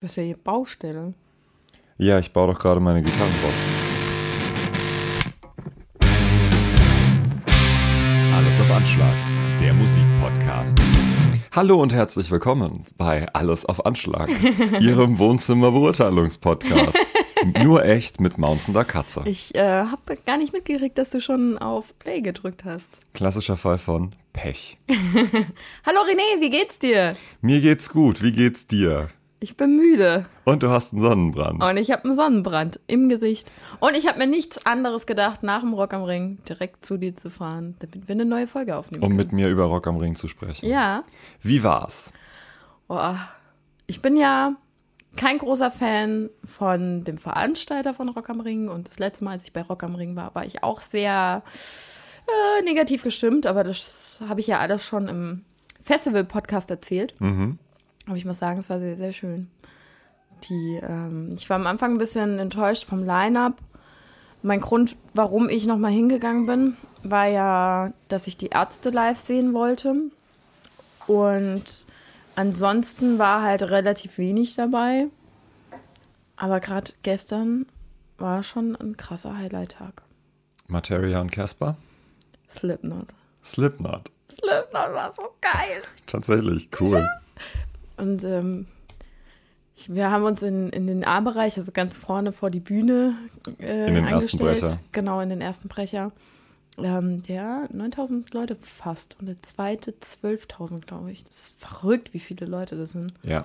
Das ist ja hier Baustelle. Ja, ich baue doch gerade meine Gitarrenbox. Alles auf Anschlag, der Musikpodcast. Hallo und herzlich willkommen bei Alles auf Anschlag, Ihrem Wohnzimmer-Beurteilungspodcast. Nur echt mit maunzender Katze. Ich äh, habe gar nicht mitgekriegt, dass du schon auf Play gedrückt hast. Klassischer Fall von Pech. Hallo René, wie geht's dir? Mir geht's gut, wie geht's dir? Ich bin müde Und du hast einen Sonnenbrand. und ich habe einen Sonnenbrand im Gesicht. Und ich habe mir nichts anderes gedacht, nach dem Rock am Ring direkt zu dir zu fahren, damit wir eine neue Folge aufnehmen Um können. mit mir über Rock am Ring zu sprechen. ja, Wie war's? Boah. ich bin ja kein großer Fan von dem Veranstalter von Rock am Ring. Und das letzte Mal, als ich bei Rock am Ring war, war ich auch sehr äh, negativ gestimmt. Aber das habe ich ja alles schon im Festival-Podcast erzählt. Mhm. Aber ich muss sagen, es war sehr, sehr schön. Die, ähm, ich war am Anfang ein bisschen enttäuscht vom Line-Up. Mein Grund, warum ich nochmal hingegangen bin, war ja, dass ich die Ärzte live sehen wollte. Und ansonsten war halt relativ wenig dabei. Aber gerade gestern war schon ein krasser Highlight-Tag. Materia und Casper? Slipknot. Slipknot. Slipknot war so geil. Tatsächlich, cool. Und ähm, ich, wir haben uns in, in den A-Bereich, also ganz vorne vor die Bühne äh, In den ersten angestellt. Brecher. Genau, in den ersten Brecher. Ähm, der 9000 Leute fast und der zweite 12.000, glaube ich. Das ist verrückt, wie viele Leute das sind. Ja.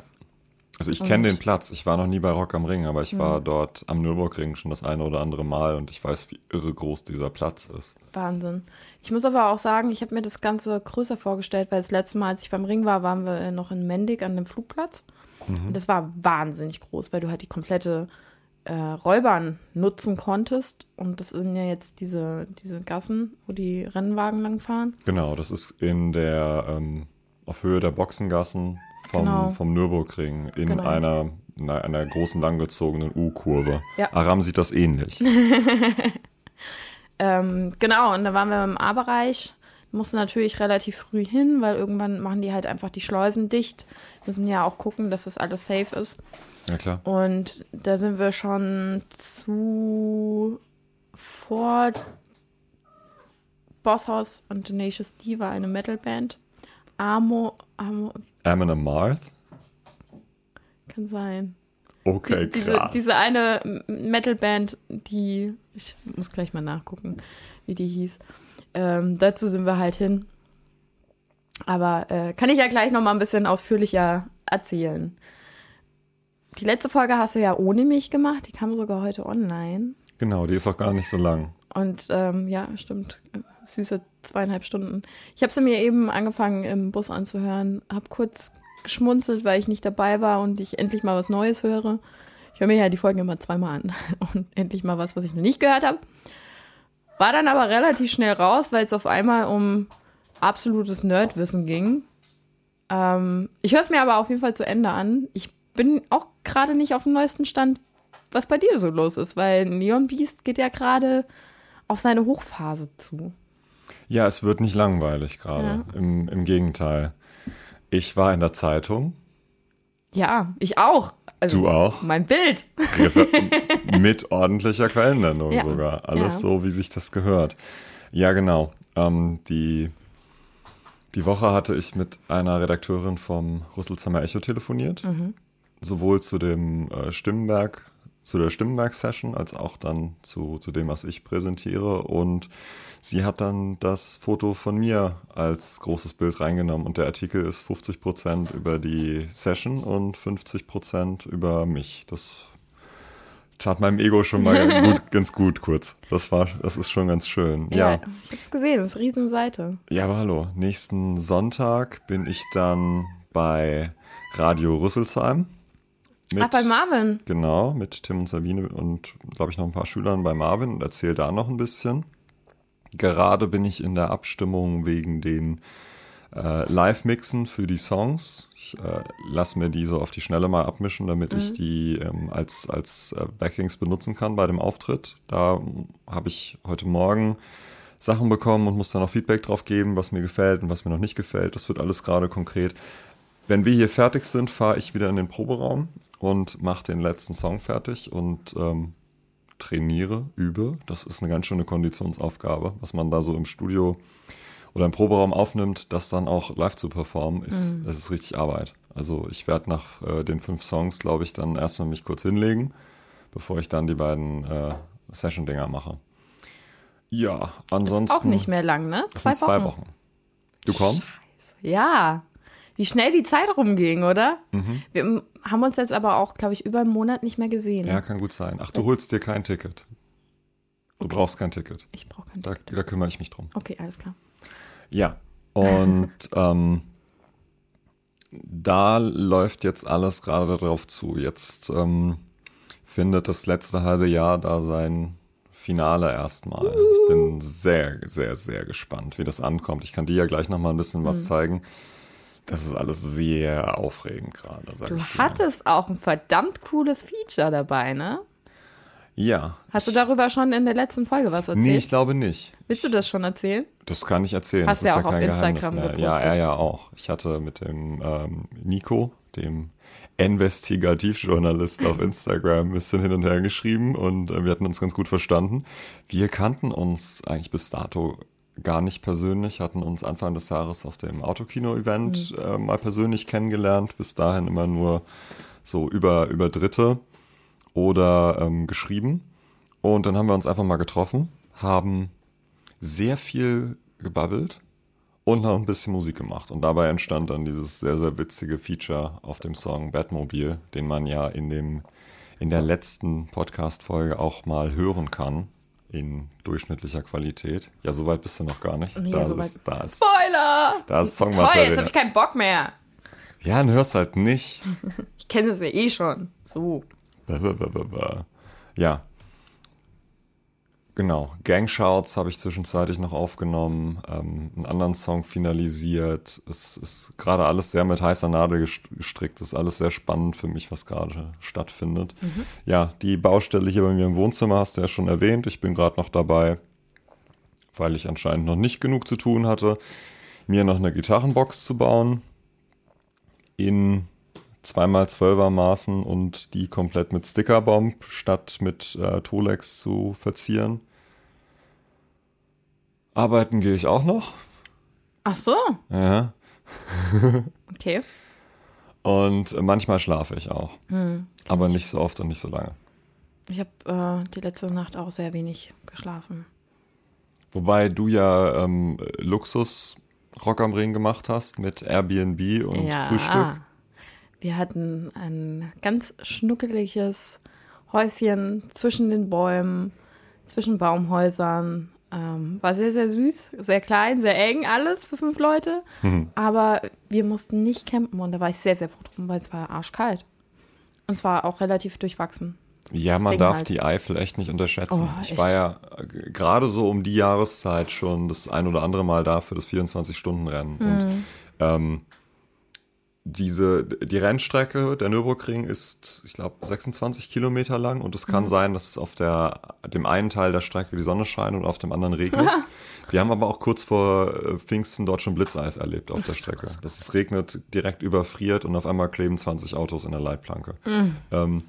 Also ich kenne den Platz. Ich war noch nie bei Rock am Ring, aber ich war Mhm. dort am Nürburgring schon das eine oder andere Mal und ich weiß, wie irre groß dieser Platz ist. Wahnsinn. Ich muss aber auch sagen, ich habe mir das Ganze größer vorgestellt, weil das letzte Mal, als ich beim Ring war, waren wir noch in Mendig an dem Flugplatz. Und das war wahnsinnig groß, weil du halt die komplette äh, Rollbahn nutzen konntest. Und das sind ja jetzt diese, diese Gassen, wo die Rennwagen langfahren. Genau, das ist in der, ähm, auf Höhe der Boxengassen vom, Genau. vom Nürburgring in Genau. einer, einer, einer großen langgezogenen U-Kurve. Ja. Aram sieht das ähnlich. Ähm, genau, und da waren wir im A-Bereich. Mussten natürlich relativ früh hin, weil irgendwann machen die halt einfach die Schleusen dicht. Müssen ja auch gucken, dass das alles safe ist. ja klar. Und da sind wir schon zu vor Bosshaus und Tenacious D war eine Metalband. Amo, Amo, Amon Amarth? kann sein. Okay, Die- diese, krass. diese eine Metalband, die, ich muss gleich mal nachgucken, wie die hieß. Ähm, dazu sind wir halt hin. Aber äh, kann ich ja gleich noch mal ein bisschen ausführlicher erzählen. Die letzte Folge hast du ja ohne mich gemacht, die kam sogar heute online. Genau, die ist auch gar nicht so lang. Und ähm, ja, stimmt, süße zweieinhalb Stunden. Ich habe sie mir eben angefangen im Bus anzuhören, habe kurz geschmunzelt, weil ich nicht dabei war und ich endlich mal was Neues höre. Ich höre mir ja die Folgen immer zweimal an und endlich mal was, was ich noch nicht gehört habe. War dann aber relativ schnell raus, weil es auf einmal um absolutes Nerdwissen ging. Ähm, ich höre es mir aber auf jeden Fall zu Ende an. Ich bin auch gerade nicht auf dem neuesten Stand, was bei dir so los ist, weil Neon Beast geht ja gerade auf seine Hochphase zu. Ja, es wird nicht langweilig gerade. Ja. Im, Im Gegenteil. Ich war in der Zeitung, Ja, ich auch. Also du auch. Mein Bild. Mit ordentlicher Quellennennung Ja. sogar. Alles Ja. so, wie sich das gehört. Ja, genau. Ähm, die, die Woche hatte ich mit einer Redakteurin vom Rüsselsheimer Echo telefoniert. Mhm. Sowohl zu dem äh, Stimmenwerk, zu der Stimmenwerk-Session, als auch dann zu, zu dem, was ich präsentiere. Und sie hat dann das Foto von mir als großes Bild reingenommen. Und der Artikel ist 50% über die Session und 50% über mich. Das tat meinem Ego schon mal gut, ganz gut kurz. Das war, das ist schon ganz schön. Ja. ich hab's gesehen, das ist eine riesen Seite. Ja, aber hallo. Nächsten Sonntag bin ich dann bei Radio Rüsselsheim. Mit, Ach, bei Marvin. Genau, mit Tim und Sabine und, glaube ich, noch ein paar Schülern bei Marvin und erzähle da noch ein bisschen. Gerade bin ich in der Abstimmung wegen den äh, Live-Mixen für die Songs. Ich äh, lasse mir die so auf die Schnelle mal abmischen, damit ich die ähm, als, als äh, Backings benutzen kann bei dem Auftritt. Da habe ich heute Morgen Sachen bekommen und muss dann auch Feedback drauf geben, was mir gefällt und was mir noch nicht gefällt. Das wird alles gerade konkret. Wenn wir hier fertig sind, fahre ich wieder in den Proberaum und mache den letzten Song fertig und ähm, trainiere, übe. Das ist eine ganz schöne Konditionsaufgabe, was man da so im Studio oder im Proberaum aufnimmt, das dann auch live zu performen, ist, Mhm. das ist richtig Arbeit. Also ich werde nach äh, den fünf Songs, glaube ich, dann erstmal mich kurz hinlegen, bevor ich dann die beiden äh, Session-Dinger mache. Ja, ansonsten. Ist auch nicht mehr lang, ne? Das sind zwei Wochen. Du kommst? Ja. Wie schnell die Zeit rumging, oder? Mhm. Wir haben uns jetzt aber auch, glaube ich, über einen Monat nicht mehr gesehen. Ja, kann gut sein. Ach, du holst dir kein Ticket. Du brauchst kein Ticket. Ich brauche kein Da, Ticket. da kümmere ich mich drum. Okay, alles klar. Ja. Und ähm, da läuft jetzt alles gerade darauf zu. Jetzt ähm, findet das letzte halbe Jahr da sein Finale erstmal. Ich bin sehr, sehr, sehr gespannt, wie das ankommt. Ich kann dir ja gleich noch mal ein bisschen was zeigen. Das ist alles sehr aufregend gerade, sag Du hattest auch ein verdammt cooles Feature dabei, ne? Ja. Hast du darüber schon in der letzten Folge was erzählt? Nee, ich glaube nicht. Willst du das schon erzählen? Das kann ich erzählen. Hast das ja auch auf Instagram mehr. gepostet. Ja, er ja auch. Ich hatte mit dem ähm, Nico, dem Investigativjournalist auf Instagram, ein bisschen hin und her geschrieben und äh, wir hatten uns ganz gut verstanden. Wir kannten uns eigentlich bis dato gar nicht persönlich, hatten uns Anfang des Jahres auf dem Autokino-Event Mhm. äh, mal persönlich kennengelernt, bis dahin immer nur so über, über Dritte oder ähm, geschrieben. Und dann haben wir uns einfach mal getroffen, haben sehr viel gebabbelt und noch ein bisschen Musik gemacht. Und dabei entstand dann dieses sehr, sehr witzige Feature auf dem Song Batmobile, den man ja in, dem, in der letzten Podcast-Folge auch mal hören kann. In durchschnittlicher Qualität. Ja, soweit bist du noch gar nicht. Nee, da, soweit- ist, da, ist, Spoiler! da ist Toll, jetzt Songmaterial. habe ich keinen Bock mehr. Ja, dann hörst halt nicht. Ich kenne das ja eh schon. So. Ja. Genau. Gangshouts habe ich zwischenzeitlich noch aufgenommen, ähm, einen anderen Song finalisiert. Es ist gerade alles sehr mit heißer Nadel gest- gestrickt. Es ist alles sehr spannend für mich, was gerade stattfindet. Ja, die Baustelle hier bei mir im Wohnzimmer hast du ja schon erwähnt. Ich bin gerade noch dabei, weil ich anscheinend noch nicht genug zu tun hatte, mir noch eine Gitarrenbox zu bauen. In 2x12er Maßen und die komplett mit Stickerbomb statt mit äh, Tolex zu verzieren. Arbeiten gehe ich auch noch. Ach so. Ja. Okay. Und manchmal schlafe ich auch. Aber nicht so oft und nicht so lange. Ich habe äh, die letzte Nacht auch sehr wenig geschlafen. Wobei du ja ähm, Luxus Rock am Ring gemacht hast mit Airbnb und ja. Frühstück. Wir hatten ein ganz schnuckeliges Häuschen zwischen den Bäumen, zwischen Baumhäusern. Ähm, war sehr, sehr süß, sehr klein, sehr eng, alles für fünf Leute. Aber wir mussten nicht campen und da war ich sehr, sehr froh drum, weil es war arschkalt. Und es war auch relativ durchwachsen. Ja, man Regen darf halt. die Eifel echt nicht unterschätzen. Oh, ich echt? war ja äh, gerade so um die Jahreszeit schon das ein oder andere Mal da für das 24-Stunden-Rennen. Mhm. Und ähm, diese, die Rennstrecke, der Nürburgring ist, ich glaube, 26 Kilometer lang und es Mhm. kann sein, dass auf der, dem einen Teil der Strecke die Sonne scheint und auf dem anderen regnet. Wir haben aber auch kurz vor äh, Pfingsten dort schon Blitzeis erlebt auf der Strecke. Dass es regnet, direkt überfriert und auf einmal kleben 20 Autos in der Leitplanke. Ähm,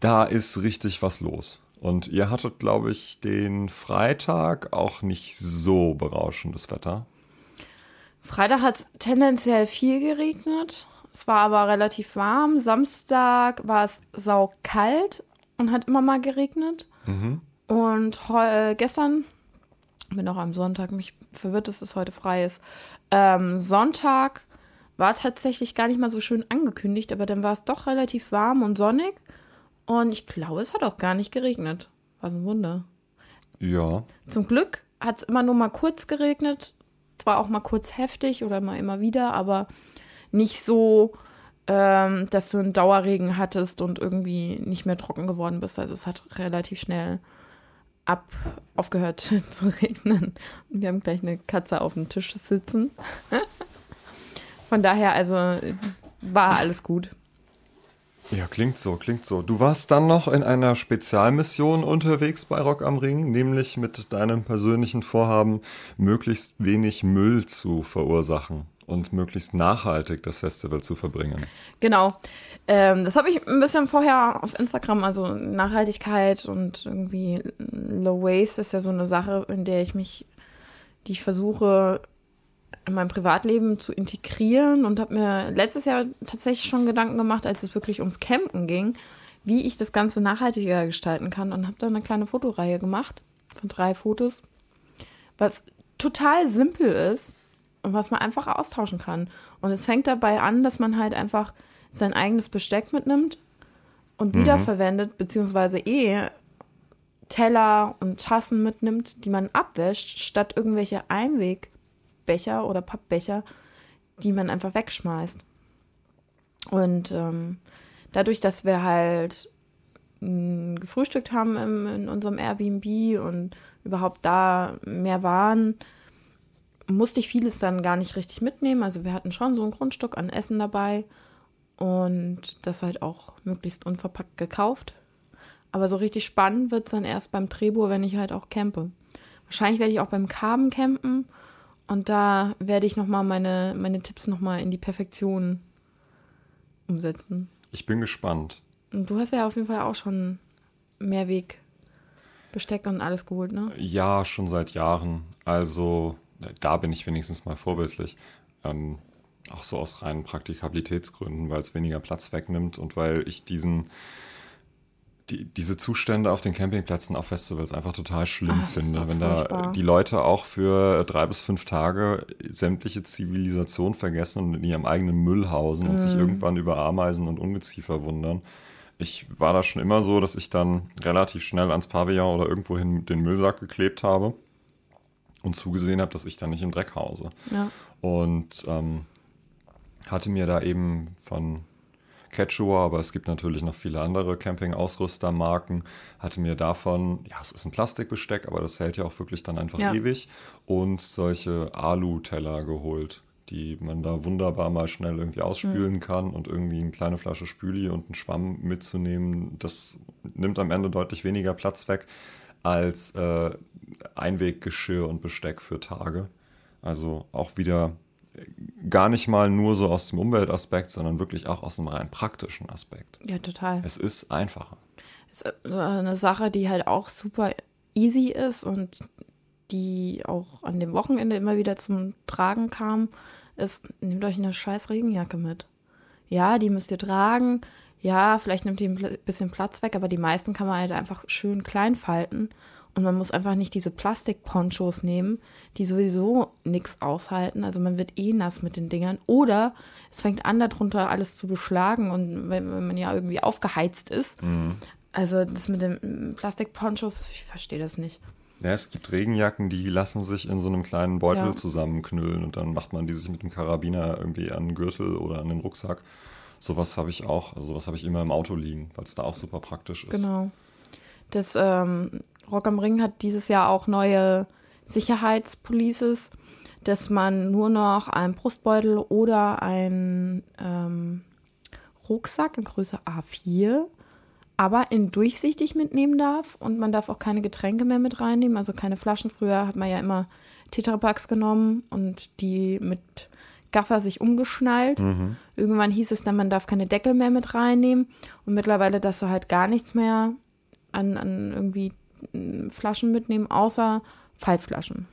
da ist richtig was los. Und ihr hattet, glaube ich, den Freitag auch nicht so berauschendes Wetter. Freitag hat tendenziell viel geregnet. Es war aber relativ warm. Samstag war es saukalt und hat immer mal geregnet. Und heu- äh, gestern, bin auch am Sonntag, mich verwirrt, dass es heute frei ist. Ähm, Sonntag war tatsächlich gar nicht mal so schön angekündigt, aber dann war es doch relativ warm und sonnig. Und ich glaube, es hat auch gar nicht geregnet. Was ein Wunder. Ja, Zum Glück hat es immer nur mal kurz geregnet. Zwar auch mal kurz heftig oder mal immer wieder, aber nicht so, ähm, dass du einen Dauerregen hattest und irgendwie nicht mehr trocken geworden bist. Also es hat relativ schnell ab aufgehört zu regnen. Wir haben gleich eine Katze auf dem Tisch sitzen. Von daher, also war alles gut. Ja, klingt so, klingt so. Du warst dann noch in einer Spezialmission unterwegs bei Rock am Ring, nämlich mit deinem persönlichen Vorhaben, möglichst wenig Müll zu verursachen und möglichst nachhaltig das Festival zu verbringen. Genau. Ähm, das habe ich ein bisschen vorher auf Instagram, also Nachhaltigkeit und irgendwie Low Waste ist ja so eine Sache, in der ich mich, die ich versuche in meinem Privatleben zu integrieren und habe mir letztes Jahr tatsächlich schon Gedanken gemacht, als es wirklich ums Campen ging, wie ich das Ganze nachhaltiger gestalten kann und habe da eine kleine Fotoreihe gemacht von drei Fotos, was total simpel ist und was man einfach austauschen kann. Und es fängt dabei an, dass man halt einfach sein eigenes Besteck mitnimmt und Mhm. wiederverwendet, beziehungsweise eh Teller und Tassen mitnimmt, die man abwäscht, statt irgendwelche Einwegbecher oder Pappbecher, die man einfach wegschmeißt. Und ähm, dadurch, dass wir halt mh, gefrühstückt haben im, in unserem Airbnb und überhaupt da mehr waren, musste ich vieles dann gar nicht richtig mitnehmen. Also wir hatten schon so ein Grundstück an Essen dabei und das halt auch möglichst unverpackt gekauft. Aber so richtig spannend wird es dann erst beim Trebur, wenn ich halt auch campe. Wahrscheinlich werde ich auch beim Carben campen und da werde ich nochmal meine, meine Tipps nochmal in die Perfektion umsetzen. Ich bin gespannt. Und du hast ja auf jeden Fall auch schon Mehrweg Besteck und alles geholt, ne? Ja, schon seit Jahren. Also da bin ich wenigstens mal vorbildlich. Ähm, auch so aus reinen Praktikabilitätsgründen, weil es weniger Platz wegnimmt und weil ich diesen die, diese Zustände auf den Campingplätzen auf Festivals einfach total schlimm ist finde. Wenn da furchtbar. die Leute auch für drei bis fünf Tage sämtliche Zivilisation vergessen und in ihrem eigenen Müll hausen und Mhm. sich irgendwann über Ameisen und Ungeziefer wundern. Ich war da schon immer so, dass ich dann relativ schnell ans Pavillon oder irgendwohin den Müllsack geklebt habe und zugesehen habe, dass ich dann nicht im Dreck hause. Ja. Und ähm, hatte mir da eben von Quechua, aber es gibt natürlich noch viele andere Camping-Ausrüstermarken, hatte mir davon, ja, es ist ein Plastikbesteck, aber das hält ja auch wirklich dann einfach Ja. ewig, und solche Alu-Teller geholt, die man da wunderbar mal schnell irgendwie ausspülen kann und irgendwie eine kleine Flasche Spüli und einen Schwamm mitzunehmen, das nimmt am Ende deutlich weniger Platz weg als äh, Einweggeschirr und Besteck für Tage. Also auch wieder gar nicht mal nur so aus dem Umweltaspekt, sondern wirklich auch aus dem rein praktischen Aspekt. Ja, total. Es ist einfacher. ist äh, eine Sache, die halt auch super easy ist und die auch an dem Wochenende immer wieder zum Tragen kam, ist, nehmt euch eine scheiß Regenjacke mit. Ja, die müsst ihr tragen. Ja, vielleicht nimmt die ein bisschen Platz weg, aber die meisten kann man halt einfach schön klein falten. Und man muss einfach nicht diese Plastikponchos nehmen, die sowieso nichts aushalten. Also man wird eh nass mit den Dingern. Oder es fängt an, darunter alles zu beschlagen und wenn, wenn man ja irgendwie aufgeheizt ist. Also das mit den Plastikponchos, ich verstehe das nicht. Ja, es gibt Regenjacken, die lassen sich in so einem kleinen Beutel Ja. zusammenknüllen und dann macht man die sich mit dem Karabiner irgendwie an den Gürtel oder an den Rucksack. Sowas habe ich auch, also sowas habe ich immer im Auto liegen, weil es da auch super praktisch ist. Genau. Das ähm, Rock am Ring hat dieses Jahr auch neue Sicherheitspolices, dass man nur noch einen Brustbeutel oder einen ähm, Rucksack in Größe A4, aber in durchsichtig mitnehmen darf und man darf auch keine Getränke mehr mit reinnehmen, also keine Flaschen. Früher hat man ja immer Tetrapacks genommen und die mit Gaffer sich umgeschnallt. Irgendwann hieß es dann, man darf keine Deckel mehr mit reinnehmen und mittlerweile darfst du halt gar nichts mehr an, an irgendwie Flaschen mitnehmen, außer Pfeifflaschen.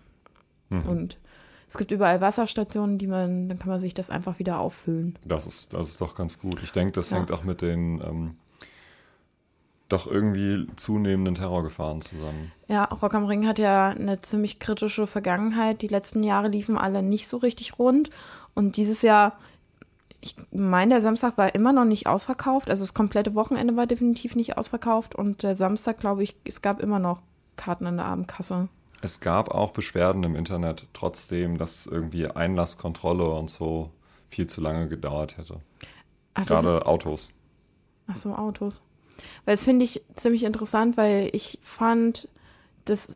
Und es gibt überall Wasserstationen, die man, dann kann man sich das einfach wieder auffüllen. Das ist, das ist doch ganz gut. Ich denke, das Ja. hängt auch mit den ähm, doch irgendwie zunehmenden Terrorgefahren zusammen. Ja, Rock am Ring hat ja eine ziemlich kritische Vergangenheit. Die letzten Jahre liefen alle nicht so richtig rund. Und dieses Jahr, ich meine, der Samstag war immer noch nicht ausverkauft. Also das komplette Wochenende war definitiv nicht ausverkauft. Und der Samstag, glaube ich, es gab immer noch Karten an der Abendkasse. Es gab auch Beschwerden im Internet, trotzdem, dass irgendwie Einlasskontrolle und so viel zu lange gedauert hätte. Ach, Gerade Autos. Ach so, Autos. Weil das finde ich ziemlich interessant, weil ich fand, dass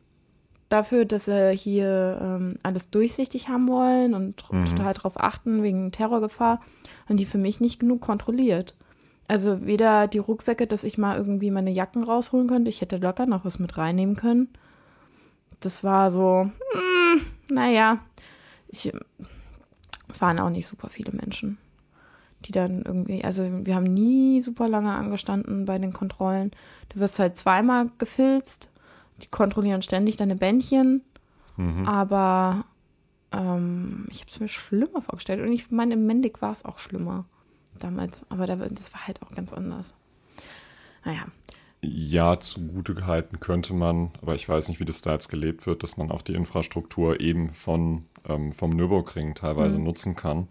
dafür, dass sie hier ähm, alles durchsichtig haben wollen und tr- total drauf achten wegen Terrorgefahr, haben die für mich nicht genug kontrolliert. Also weder die Rucksäcke, dass ich mal irgendwie meine Jacken rausholen könnte, ich hätte locker noch was mit reinnehmen können. Das war so, hm, naja, ich Es waren auch nicht super viele Menschen, die dann irgendwie, also wir haben nie super lange angestanden bei den Kontrollen. Du wirst halt zweimal gefilzt, die kontrollieren ständig deine Bändchen, Mhm. aber ähm, ich habe es mir schlimmer vorgestellt. Und ich meine, im Mendig war es auch schlimmer damals, aber da, das war halt auch ganz anders. Naja, Ja, zugute gehalten könnte man, aber ich weiß nicht, wie das da jetzt gelebt wird, dass man auch die Infrastruktur eben von, ähm, vom Nürburgring teilweise Mhm. nutzen kann.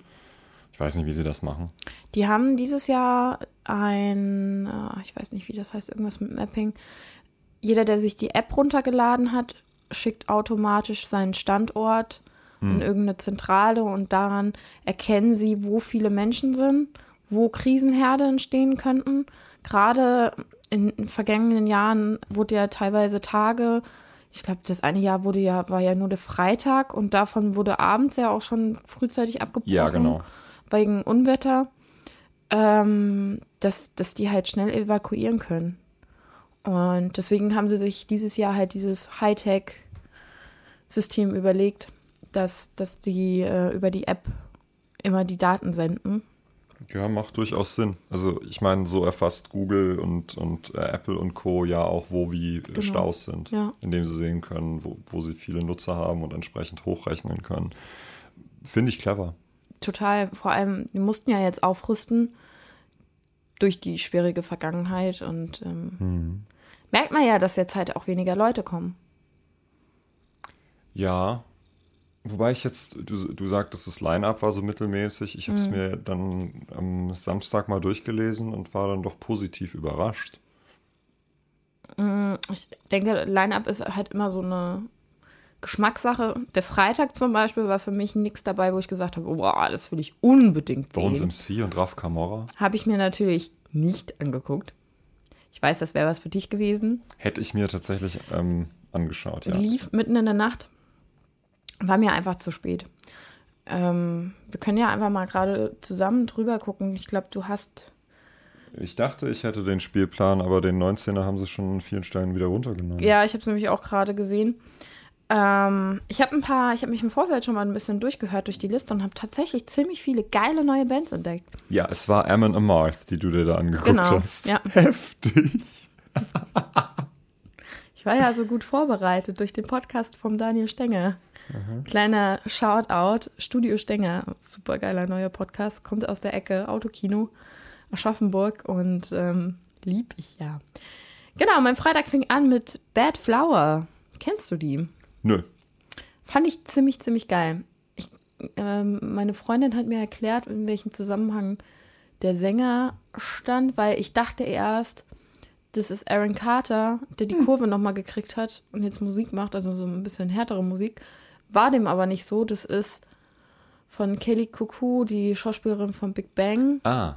Ich weiß nicht, wie sie das machen. Die haben dieses Jahr ein, äh, ich weiß nicht, wie das heißt, irgendwas mit Mapping. Jeder, der sich die App runtergeladen hat, schickt automatisch seinen Standort in irgendeine Zentrale und daran erkennen sie, wo viele Menschen sind, wo Krisenherde entstehen könnten. Gerade in, in vergangenen Jahren wurde ja teilweise Tage, ich glaube, das eine Jahr wurde ja, war ja nur der Freitag und davon wurde abends ja auch schon frühzeitig abgebrochen Ja, genau. wegen Unwetter, ähm, dass, dass die halt schnell evakuieren können. Und deswegen haben sie sich dieses Jahr halt dieses Hightech-System überlegt, dass, dass die äh, über die App immer die Daten senden. Ja, macht durchaus Sinn. Also ich meine, so erfasst Google und, und äh, Apple und Co. ja auch, wo wie äh, Genau. Staus sind, Ja. indem sie sehen können, wo, wo sie viele Nutzer haben und entsprechend hochrechnen können. Finde ich clever. Total, vor allem, die mussten ja jetzt aufrüsten durch die schwierige Vergangenheit und ähm, merkt man ja, dass jetzt halt auch weniger Leute kommen. Ja. Wobei ich jetzt, du, du sagtest, das Line-Up war so mittelmäßig. Ich habe Mhm. es mir dann am Samstag mal durchgelesen und war dann doch positiv überrascht. Ich denke, Line-Up ist halt immer so eine Geschmackssache. Der Freitag zum Beispiel war für mich nichts dabei, wo ich gesagt habe, boah, das will ich unbedingt Bones sehen. MC und Raf Camorra Habe ich mir natürlich nicht angeguckt. Ich weiß, das wäre was für dich gewesen. hätte ich mir tatsächlich ähm, angeschaut, ja. Lief mitten in der Nacht. War mir einfach zu spät. Ähm, wir können ja einfach mal gerade zusammen drüber gucken. Ich glaube, du hast. Ich dachte, ich hätte den Spielplan, aber den 19er haben sie schon an vielen Stellen wieder runtergenommen. Ja, ich habe es nämlich auch gerade gesehen. Ähm, ich habe ein paar, ich habe mich im Vorfeld schon mal ein bisschen durchgehört durch die Liste und habe tatsächlich ziemlich viele geile neue Bands entdeckt. Ja, es war Ammon Amarth, die du dir da angeguckt Genau, hast. ja. Heftig. Ich war ja so gut vorbereitet durch den Podcast vom Daniel Stenger. Kleiner Shoutout, Studio Stenger, super geiler neuer Podcast, kommt aus der Ecke Autokino Aschaffenburg und ähm, lieb ich ja. Genau, mein Freitag fing an mit Bad Flower. Kennst du die? Nö. Fand ich ziemlich, ziemlich geil. Ich, ähm, meine Freundin hat mir erklärt, in welchem Zusammenhang der Sänger stand, weil ich dachte erst, das ist Aaron Carter, der die Kurve nochmal gekriegt hat und jetzt Musik macht, also so ein bisschen härtere Musik. War dem aber nicht so. Das ist von Kelly Cuckoo, die Schauspielerin von Big Bang, Ah,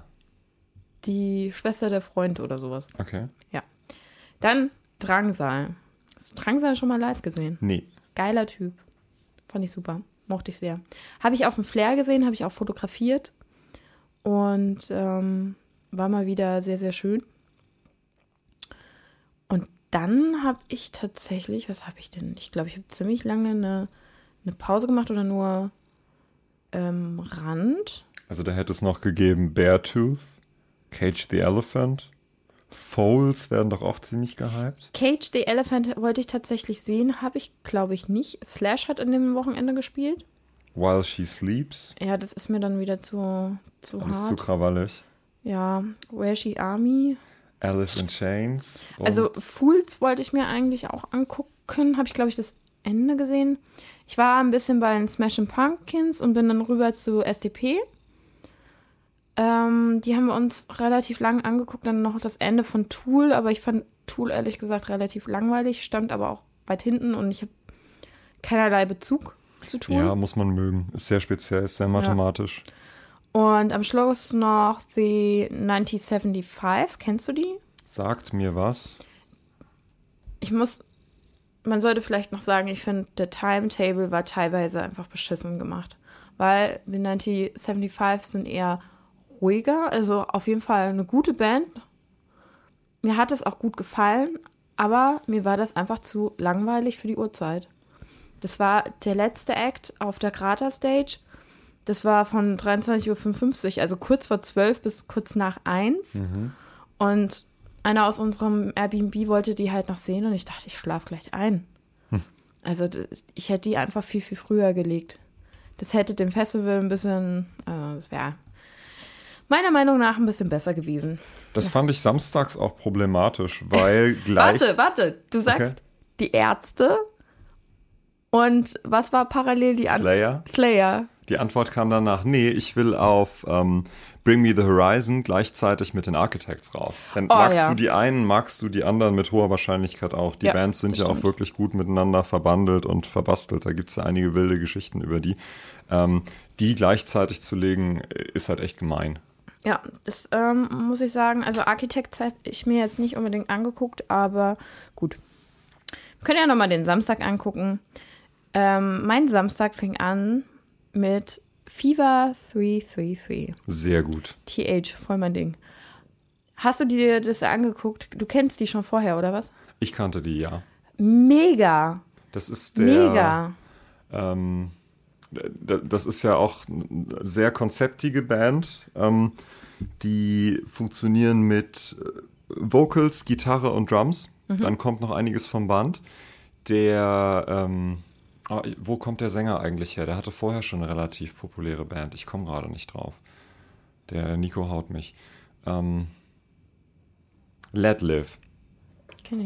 die Schwester der Freund oder sowas. okay. Ja. Dann Drangsal. Hast du Drangsal schon mal live gesehen? Nee. Geiler Typ. Fand ich super. Mochte ich sehr. Habe ich auf dem Flair gesehen, habe ich auch fotografiert. Und ähm, war mal wieder sehr, sehr schön. Und dann habe ich tatsächlich, was habe ich denn? Ich glaube, ich habe ziemlich lange eine, eine Pause gemacht oder nur ähm, Rand. Also da hätte es noch gegeben Beartooth, Cage the Elephant, Foals werden doch auch ziemlich gehypt. Cage the Elephant wollte ich tatsächlich sehen, habe ich, glaube ich, nicht. Slash hat in dem Wochenende gespielt. While She Sleeps, Ja, das ist mir dann wieder zu, zu alles zu hart. krawallig. Ja, Where She Army. Alice in Chains. Also Fools wollte ich mir eigentlich auch angucken. Habe ich, glaube ich, das Ende gesehen. Ich war ein bisschen bei den Smashing Pumpkins und bin dann rüber zu SDP. Ähm, die haben wir uns relativ lang angeguckt. Dann noch das Ende von Tool. Aber ich fand Tool ehrlich gesagt relativ langweilig. Stand aber auch weit hinten und ich habe keinerlei Bezug zu Tool. ja, muss man mögen. Ist sehr speziell, ist sehr mathematisch. Und am Schluss noch The 1975. Kennst du die? Sagt mir was. ich muss, man sollte vielleicht noch sagen, ich finde, der Timetable war teilweise einfach beschissen gemacht. Weil die 1975 sind eher ruhiger, also auf jeden Fall eine gute Band. Mir hat es auch gut gefallen, aber mir war das einfach zu langweilig für die Uhrzeit. Das war der letzte Act auf der Krater Stage Das war von 23.55 Uhr, also kurz vor 12 bis kurz nach 1. Mhm. Und einer aus unserem Airbnb wollte die halt noch sehen und ich dachte, ich schlafe gleich ein. Hm. Also ich hätte die einfach viel, viel früher gelegt. Das hätte dem Festival ein bisschen, äh, das wäre meiner Meinung nach ein bisschen besser gewesen. Das fand ich samstags auch problematisch, weil gleich. Warte, warte, du sagst Okay. die Ärzte und was war parallel die andere? Slayer. Slayer. Die Antwort kam danach, nee, ich will auf ähm, Bring Me the Horizon gleichzeitig mit den Architects raus. Denn Oh, magst ja. du die einen, magst du die anderen mit hoher Wahrscheinlichkeit auch. Die Ja, Bands sind ja auch stimmt. wirklich gut miteinander verbandelt und verbastelt. Da gibt es ja einige wilde Geschichten über die. Ähm, die gleichzeitig zu legen, äh, ist halt echt gemein. Ja, das ähm, muss ich sagen. Also Architects habe ich mir jetzt nicht unbedingt angeguckt, aber gut. Wir können ja nochmal den Samstag angucken. Ähm, mein Samstag fing an mit Fever 333. Sehr gut. TH, voll mein Ding. Hast du dir das angeguckt? Du kennst die schon vorher, oder was? Ich kannte die, ja. Mega, Das ist der. mega. Ähm, das ist ja auch eine sehr konzeptige Band. Ähm, die funktionieren mit äh, Vocals, Gitarre und Drums. Dann kommt noch einiges vom Band. Der, ähm, ah, wo kommt der Sänger eigentlich her? Der hatte vorher schon eine relativ populäre Band. Ich komme gerade nicht drauf. Der Nico haut mich. Ähm, Let Live.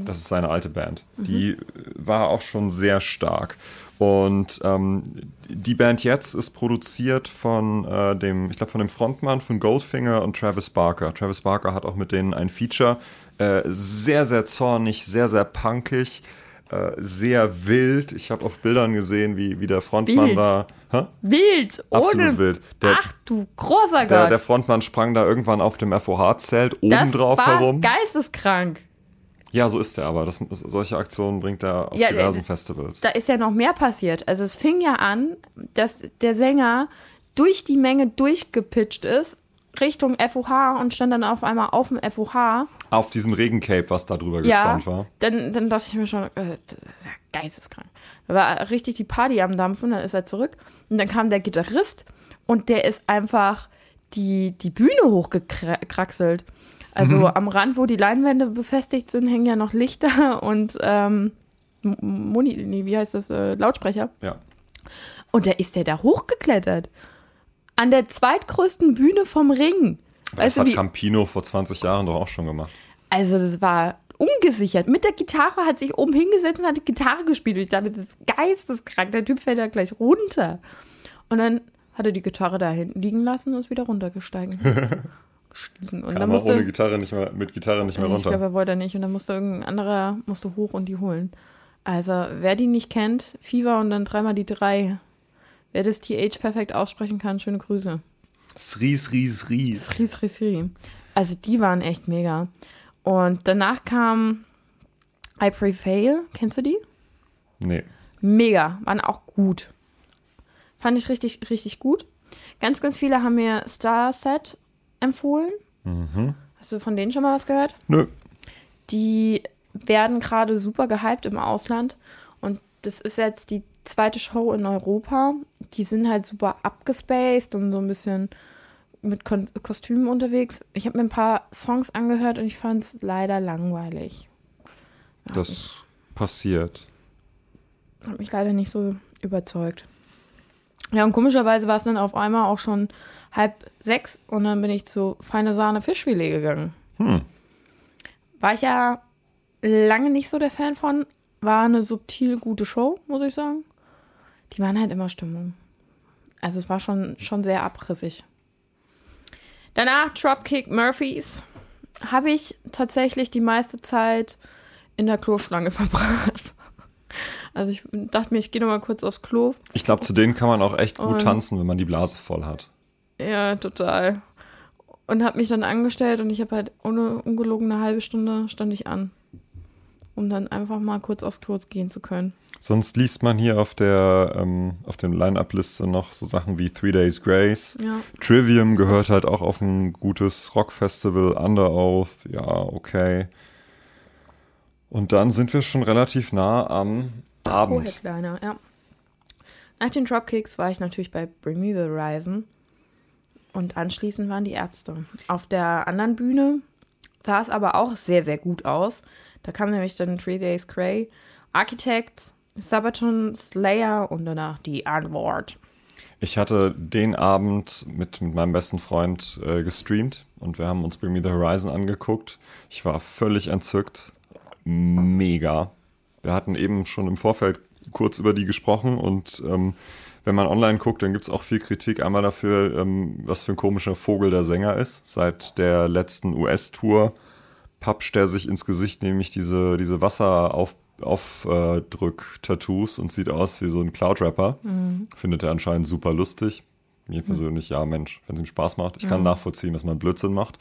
Das ist seine alte Band. Die äh, war auch schon sehr stark. Und ähm, die Band jetzt ist produziert von äh, dem, ich glaube, von dem Frontmann von Goldfinger und Travis Barker. Travis Barker hat auch mit denen ein Feature. Äh, sehr, sehr zornig, sehr, sehr punkig, äh, sehr wild. Ich habe auf Bildern gesehen, wie, wie der Frontmann Wild. da. Hä? Wild, Absolut ohne. wild. Der- Ach du großer Gott. Der, der Frontmann sprang da irgendwann auf dem FOH-Zelt oben drauf herum. geisteskrank. Ja, so ist er aber. Das, solche Aktionen bringt er auf Ja, diversen äh, Festivals. da ist ja noch mehr passiert. Also es fing ja an, dass der Sänger durch die Menge durchgepitcht ist Richtung FOH und stand dann auf einmal auf dem FOH. Auf diesem Regencape, was da drüber Ja, gespannt war. dann, dann dachte ich mir schon, äh, das ist ja geisteskrank. Da war richtig die Party am Dampfen, dann ist er zurück und dann kam der Gitarrist und der ist einfach die, die Bühne hochgekraxelt. Also Mhm. am Rand, wo die Leinwände befestigt sind, hängen ja noch Lichter und ähm, Moni, nee, wie heißt das, äh, Lautsprecher. Ja. Und da ist der da hochgeklettert. An der zweitgrößten Bühne vom Ring. Das Weißt du, hat wie, Campino vor 20 Jahren doch auch schon gemacht. also das war ungesichert. Mit der Gitarre hat sich oben hingesetzt und hat die Gitarre gespielt. Und ich dachte, das ist geisteskrank. Der Typ fällt da gleich runter. Und dann hat er die Gitarre da hinten liegen lassen und ist wieder runtergestiegen. Gestiegen. Und dann Kam ohne musste, Gitarre nicht mehr, mit Gitarre nicht mehr ich runter. glaube, er wollte nicht. Und dann musste irgendein anderer musste hoch und die holen. Also, wer die nicht kennt, Fever und dann dreimal die drei. Wer das TH perfekt aussprechen kann, schöne Grüße. Ries, Ries, Ries. Sri, Sri, Sri. Also die waren echt mega. Und danach kam I Pray Fail. Kennst du die? Nee. Mega. Waren auch gut. Fand ich richtig, richtig gut. Ganz, ganz viele haben mir Star Set empfohlen. Hast du von denen schon mal was gehört? Nö. Die werden gerade super gehypt im Ausland. Und das ist jetzt die zweite Show in Europa. Die sind halt super abgespaced und so ein bisschen mit Kon Kostümen unterwegs. Ich habe mir ein paar Songs angehört und ich fand es leider langweilig. Das passiert. Hat mich leider nicht so überzeugt. Ja, und komischerweise war es dann auf einmal auch schon halb sechs und dann bin ich zu Feine Sahne Fischfilet gegangen. Hm. War ich ja lange nicht so der Fan von. War eine subtil gute Show, muss ich sagen. Die waren halt immer Stimmung. Also es war schon, schon sehr abrissig. Danach Dropkick Murphys. Habe ich tatsächlich die meiste Zeit in der Kloschlange verbracht. Also ich dachte mir, ich gehe noch mal kurz aufs Klo. Ich glaube, zu denen kann man auch echt gut Und- tanzen, wenn man die Blase voll hat. Ja, total. Und habe mich dann angestellt und ich habe halt ohne ungelogen eine halbe Stunde stand ich an, um dann einfach mal kurz aufs Klo gehen zu können. Sonst liest man hier auf der ähm, auf dem Line-Up-Liste noch so Sachen wie Three Days Grace. Ja. Trivium gehört halt auch auf ein gutes Rockfestival, Under Oath, ja, okay. Und dann sind wir schon relativ nah am Abend. Co-Headliner, ja. Nach den Dropkicks war ich natürlich bei Bring Me the Horizon. Und anschließend waren die Ärzte. Auf der anderen Bühne sah es aber auch sehr, sehr gut aus. Da kam nämlich dann Three Days Cray, Architects, Sabaton, Slayer und danach die Antwort. Ich hatte den Abend mit, mit meinem besten Freund äh, gestreamt und wir haben uns Bring Me the Horizon angeguckt. Ich war völlig entzückt. Mega. Wir hatten eben schon im Vorfeld kurz über die gesprochen und ähm, wenn man online guckt, dann gibt es auch viel Kritik. Einmal dafür, ähm, was für ein komischer Vogel der Sänger ist. Seit der letzten US-Tour papscht er sich ins Gesicht, nämlich diese, diese Wasseraufdrück-Tattoos und sieht aus wie so ein Cloud-Rapper. Mhm. Findet er anscheinend super lustig. Mir persönlich, ja, Mensch, wenn es ihm Spaß macht. Ich kann mhm. nachvollziehen, dass man Blödsinn macht.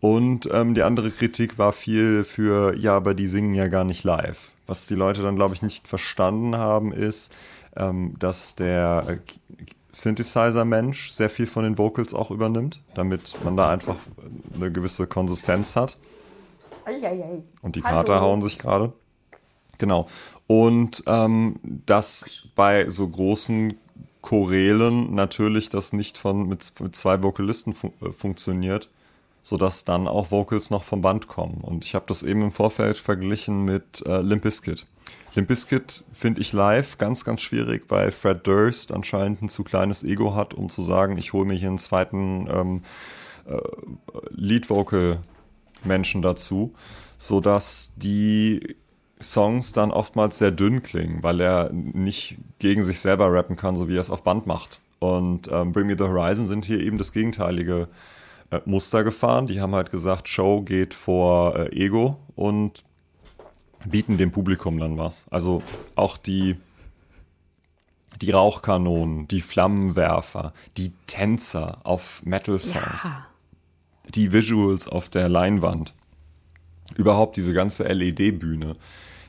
Und ähm, die andere Kritik war viel für, ja, aber die singen ja gar nicht live. Was die Leute dann, glaube ich, nicht verstanden haben, ist, ähm, dass der äh, Synthesizer-Mensch sehr viel von den Vocals auch übernimmt, damit man da einfach eine gewisse Konsistenz hat. Und die Kater Hallo. hauen sich gerade. Genau. Und ähm, dass bei so großen Chorelen natürlich das nicht von mit, mit zwei Vokalisten fun äh, funktioniert, sodass dann auch Vocals noch vom Band kommen. Und ich habe das eben im Vorfeld verglichen mit äh, Limp Bizkit. Limp Bizkit finde ich live ganz, ganz schwierig, weil Fred Durst anscheinend ein zu kleines Ego hat, um zu sagen, ich hole mir hier einen zweiten ähm, äh, Lead-Vocal-Menschen dazu, sodass die Songs dann oftmals sehr dünn klingen, weil er nicht gegen sich selber rappen kann, so wie er es auf Band macht. Und ähm, Bring Me the Horizon sind hier eben das gegenteilige äh, Muster gefahren. Die haben halt gesagt, Show geht vor äh, Ego und bieten dem Publikum dann was. Also auch die, die Rauchkanonen, die Flammenwerfer, die Tänzer auf Metal-Songs, ja. die Visuals auf der Leinwand, überhaupt diese ganze LED-Bühne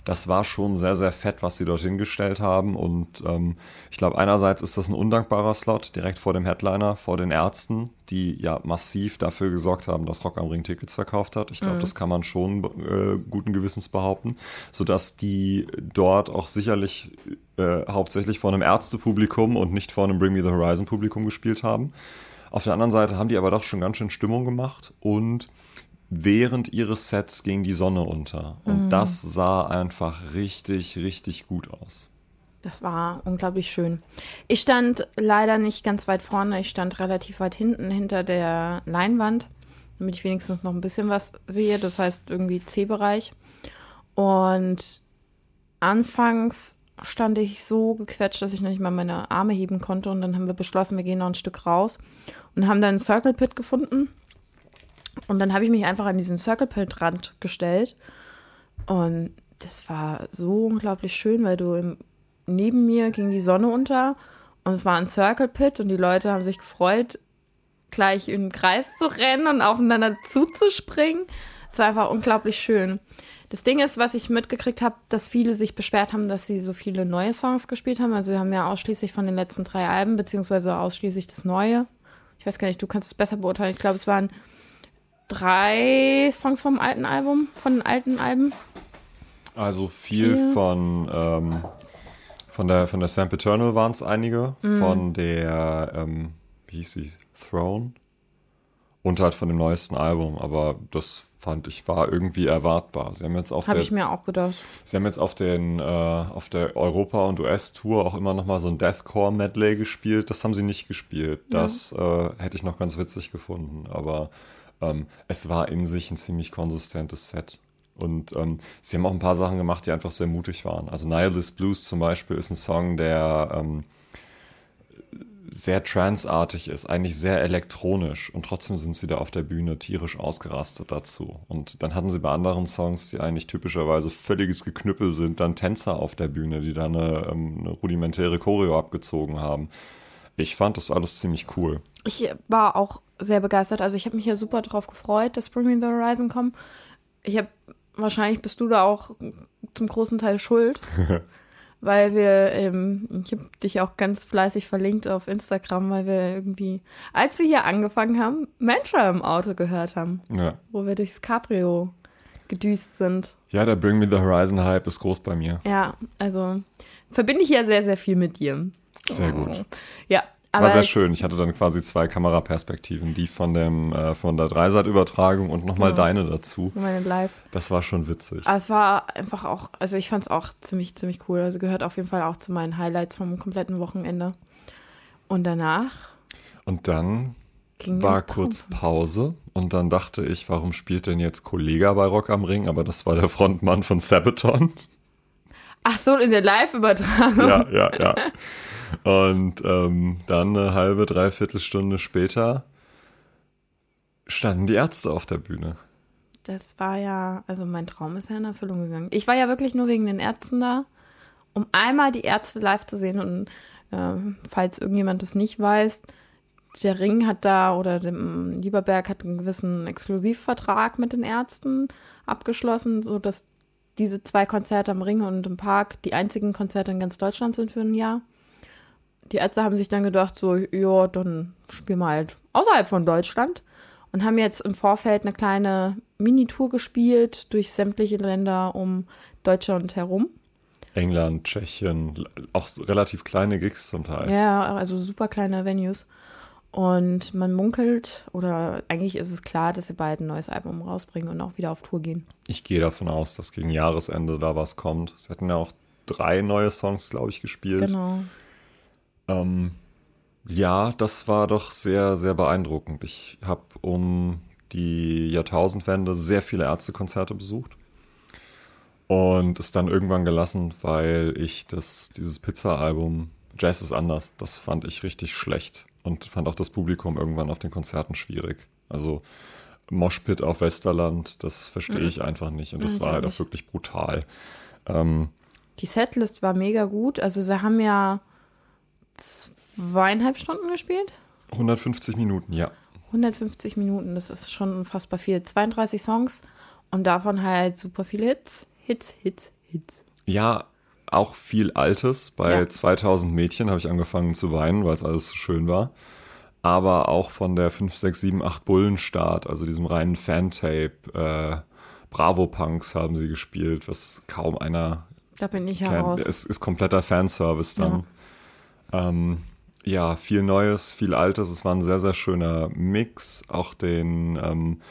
das war schon sehr, sehr fett, was sie dort hingestellt haben. Und ähm, ich glaube, einerseits ist das ein undankbarer Slot direkt vor dem Headliner, vor den Ärzten, die ja massiv dafür gesorgt haben, dass Rock am Ring Tickets verkauft hat. Ich glaube, mhm. das kann man schon äh, guten Gewissens behaupten, sodass die dort auch sicherlich äh, hauptsächlich vor einem Ärztepublikum und nicht vor einem Bring Me the Horizon Publikum gespielt haben. Auf der anderen Seite haben die aber doch schon ganz schön Stimmung gemacht und während ihres Sets ging die Sonne unter. Und mhm. das sah einfach richtig, richtig gut aus. Das war unglaublich schön. Ich stand leider nicht ganz weit vorne, ich stand relativ weit hinten hinter der Leinwand, damit ich wenigstens noch ein bisschen was sehe. Das heißt irgendwie C-Bereich. Und anfangs stand ich so gequetscht, dass ich noch nicht mal meine Arme heben konnte. Und dann haben wir beschlossen, wir gehen noch ein Stück raus und haben dann einen Circle Pit gefunden und dann habe ich mich einfach an diesen Circle Pit Rand gestellt. Und das war so unglaublich schön, weil du im, neben mir ging die Sonne unter und es war ein Circle Pit und die Leute haben sich gefreut, gleich im Kreis zu rennen und aufeinander zuzuspringen. Es war einfach unglaublich schön. Das Ding ist, was ich mitgekriegt habe, dass viele sich beschwert haben, dass sie so viele neue Songs gespielt haben. Also sie haben ja ausschließlich von den letzten drei Alben, beziehungsweise ausschließlich das Neue. Ich weiß gar nicht, du kannst es besser beurteilen. Ich glaube, es waren drei Songs vom alten Album, von den alten Alben. Also viel Vier. von, ähm, von der von der Sam Eternal waren es einige, mhm. von der, ähm, wie hieß sie, Throne und halt von dem neuesten Album, aber das fand ich war irgendwie erwartbar. Sie haben jetzt auf Hab der, ich mir auch gedacht. Sie haben jetzt auf den äh, auf der Europa und US Tour auch immer noch mal so ein Deathcore Medley gespielt. Das haben sie nicht gespielt. Das ja. äh, hätte ich noch ganz witzig gefunden, aber ähm, es war in sich ein ziemlich konsistentes Set. Und ähm, sie haben auch ein paar Sachen gemacht, die einfach sehr mutig waren. Also Nihilist Blues zum Beispiel ist ein Song, der ähm, sehr transartig ist, eigentlich sehr elektronisch und trotzdem sind sie da auf der Bühne tierisch ausgerastet dazu. Und dann hatten sie bei anderen Songs, die eigentlich typischerweise völliges Geknüppel sind, dann Tänzer auf der Bühne, die da eine, ähm, eine rudimentäre Choreo abgezogen haben. Ich fand das alles ziemlich cool. Ich war auch sehr begeistert. Also ich habe mich ja super drauf gefreut, dass Bring Me the Horizon kommt. Ich habe, wahrscheinlich bist du da auch zum großen Teil schuld. weil wir, ähm, ich habe dich auch ganz fleißig verlinkt auf Instagram, weil wir irgendwie, als wir hier angefangen haben, Mantra im Auto gehört haben. Ja. Wo wir durchs Cabrio gedüst sind. Ja, der Bring Me the Horizon Hype ist groß bei mir. Ja, also verbinde ich ja sehr, sehr viel mit dir. Sehr gut. Ja, aber War sehr schön. Ich hatte dann quasi zwei Kameraperspektiven, die von dem äh, von der Dreisat-Übertragung und nochmal Ja. deine dazu. meine Live. Das war schon witzig. Aber es war einfach auch, also ich fand es auch ziemlich, ziemlich cool. Also gehört auf jeden Fall auch zu meinen Highlights vom kompletten Wochenende. Und danach Und dann war kurz. Pause und dann dachte ich, warum spielt denn jetzt Kollega bei Rock am Ring? Aber das war der Frontmann von Sabaton. Ach so, in der Live-Übertragung. ja, ja, ja. Und ähm, dann eine halbe, dreiviertel Stunde später standen die Ärzte auf der Bühne. Das war ja, also mein Traum ist ja in Erfüllung gegangen. Ich war ja wirklich nur wegen den Ärzten da, um einmal die Ärzte live zu sehen. Und äh, falls irgendjemand das nicht weiß, der Ring hat da oder dem Lieberberg hat einen gewissen Exklusivvertrag mit den Ärzten abgeschlossen, sodass diese zwei Konzerte am Ring und im Park die einzigen Konzerte in ganz Deutschland sind für ein Jahr. Die Ärzte haben sich dann gedacht, so, ja, dann spielen wir halt außerhalb von Deutschland und haben jetzt im Vorfeld eine kleine Minitour gespielt durch sämtliche Länder um Deutschland herum. England, Tschechien, auch relativ kleine Gigs zum Teil. Ja, also super kleine Venues. Und man munkelt, oder eigentlich ist es klar, dass sie bald ein neues Album rausbringen und auch wieder auf Tour gehen. Ich gehe davon aus, dass gegen Jahresende da was kommt. Sie hatten ja auch drei neue Songs, glaube ich, gespielt. Genau. Ähm, ja, das war doch sehr, sehr beeindruckend. Ich habe um die Jahrtausendwende sehr viele Ärztekonzerte besucht und es dann irgendwann gelassen, weil ich das, dieses Pizza-Album Jazz ist anders, das fand ich richtig schlecht und fand auch das Publikum irgendwann auf den Konzerten schwierig. Also Moshpit auf Westerland, das verstehe ich einfach nicht und das ich war halt auch wirklich brutal. Ähm, Die Setlist war mega gut. Also sie haben ja zweieinhalb Stunden gespielt. 150 Minuten, ja. 150 Minuten, das ist schon unfassbar viel. 32 Songs und davon halt super viele Hits. Hits, Hits, Hits. Ja, auch viel Altes. Bei Ja. 2000 Mädchen habe ich angefangen zu weinen, weil es alles so schön war. Aber auch von der 5, 6, 7, 8 Bullenstart, also diesem reinen Fantape, äh, Bravo Punks haben sie gespielt, was kaum einer Da bin ich kennt. heraus. Es ist kompletter Fanservice dann. Ja. Ähm, ja, viel Neues, viel Altes. Es war ein sehr, sehr schöner Mix. Auch den, ähm,